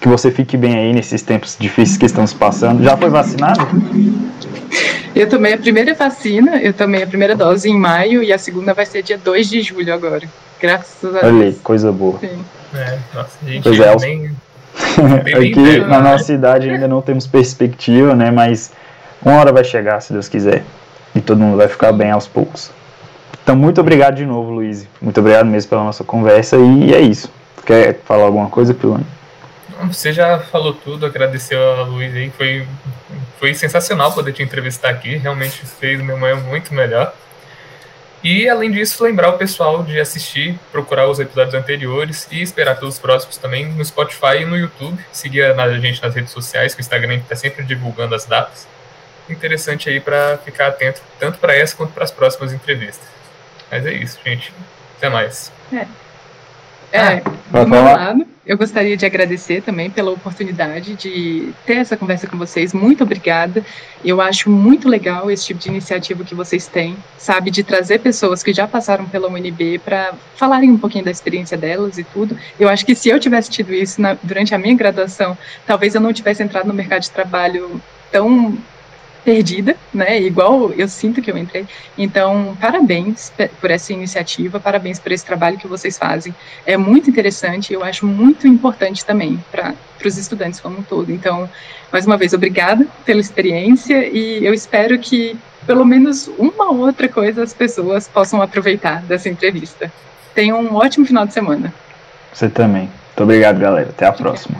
Que você fique bem aí nesses tempos difíceis que estamos passando. Já foi vacinado? Eu tomei a primeira vacina, eu tomei a primeira dose em maio e a segunda vai ser dia 2 de julho agora. Graças a Deus. Olha aí, coisa boa. Sim. É, nossa, a gente pois é, nem... Aqui na nossa cidade ainda não temos perspectiva, né? Mas uma hora vai chegar, se Deus quiser. E todo mundo vai ficar bem aos poucos. Então, muito obrigado de novo, Luiz. Muito obrigado mesmo pela nossa conversa. E é isso. Quer falar alguma coisa, Pilone? Você já falou tudo, agradeceu a Luiz aí, foi, foi sensacional poder te entrevistar aqui, realmente fez minha manhã muito melhor. E além disso, lembrar o pessoal de assistir, procurar os episódios anteriores e esperar pelos próximos também no Spotify e no YouTube. Seguir a gente nas redes sociais, que o Instagram está sempre divulgando as datas. Interessante aí para ficar atento tanto para essa quanto para as próximas entrevistas. Mas é isso, gente. Até mais. É. É, do meu lado, eu gostaria de agradecer também pela oportunidade de ter essa conversa com vocês. Muito obrigada. Eu acho muito legal esse tipo de iniciativa que vocês têm, sabe, de trazer pessoas que já passaram pela UNB para falarem um pouquinho da experiência delas e tudo. Eu acho que se eu tivesse tido isso na, durante a minha graduação, talvez eu não tivesse entrado no mercado de trabalho tão perdida, né? Igual eu sinto que eu entrei. Então, parabéns por essa iniciativa, parabéns por esse trabalho que vocês fazem. É muito interessante, eu acho muito importante também para os estudantes como um todo. Então, mais uma vez, obrigada pela experiência e eu espero que pelo menos uma outra coisa as pessoas possam aproveitar dessa entrevista. Tenham um ótimo final de semana. Você também. Muito obrigado, galera. Até a próxima.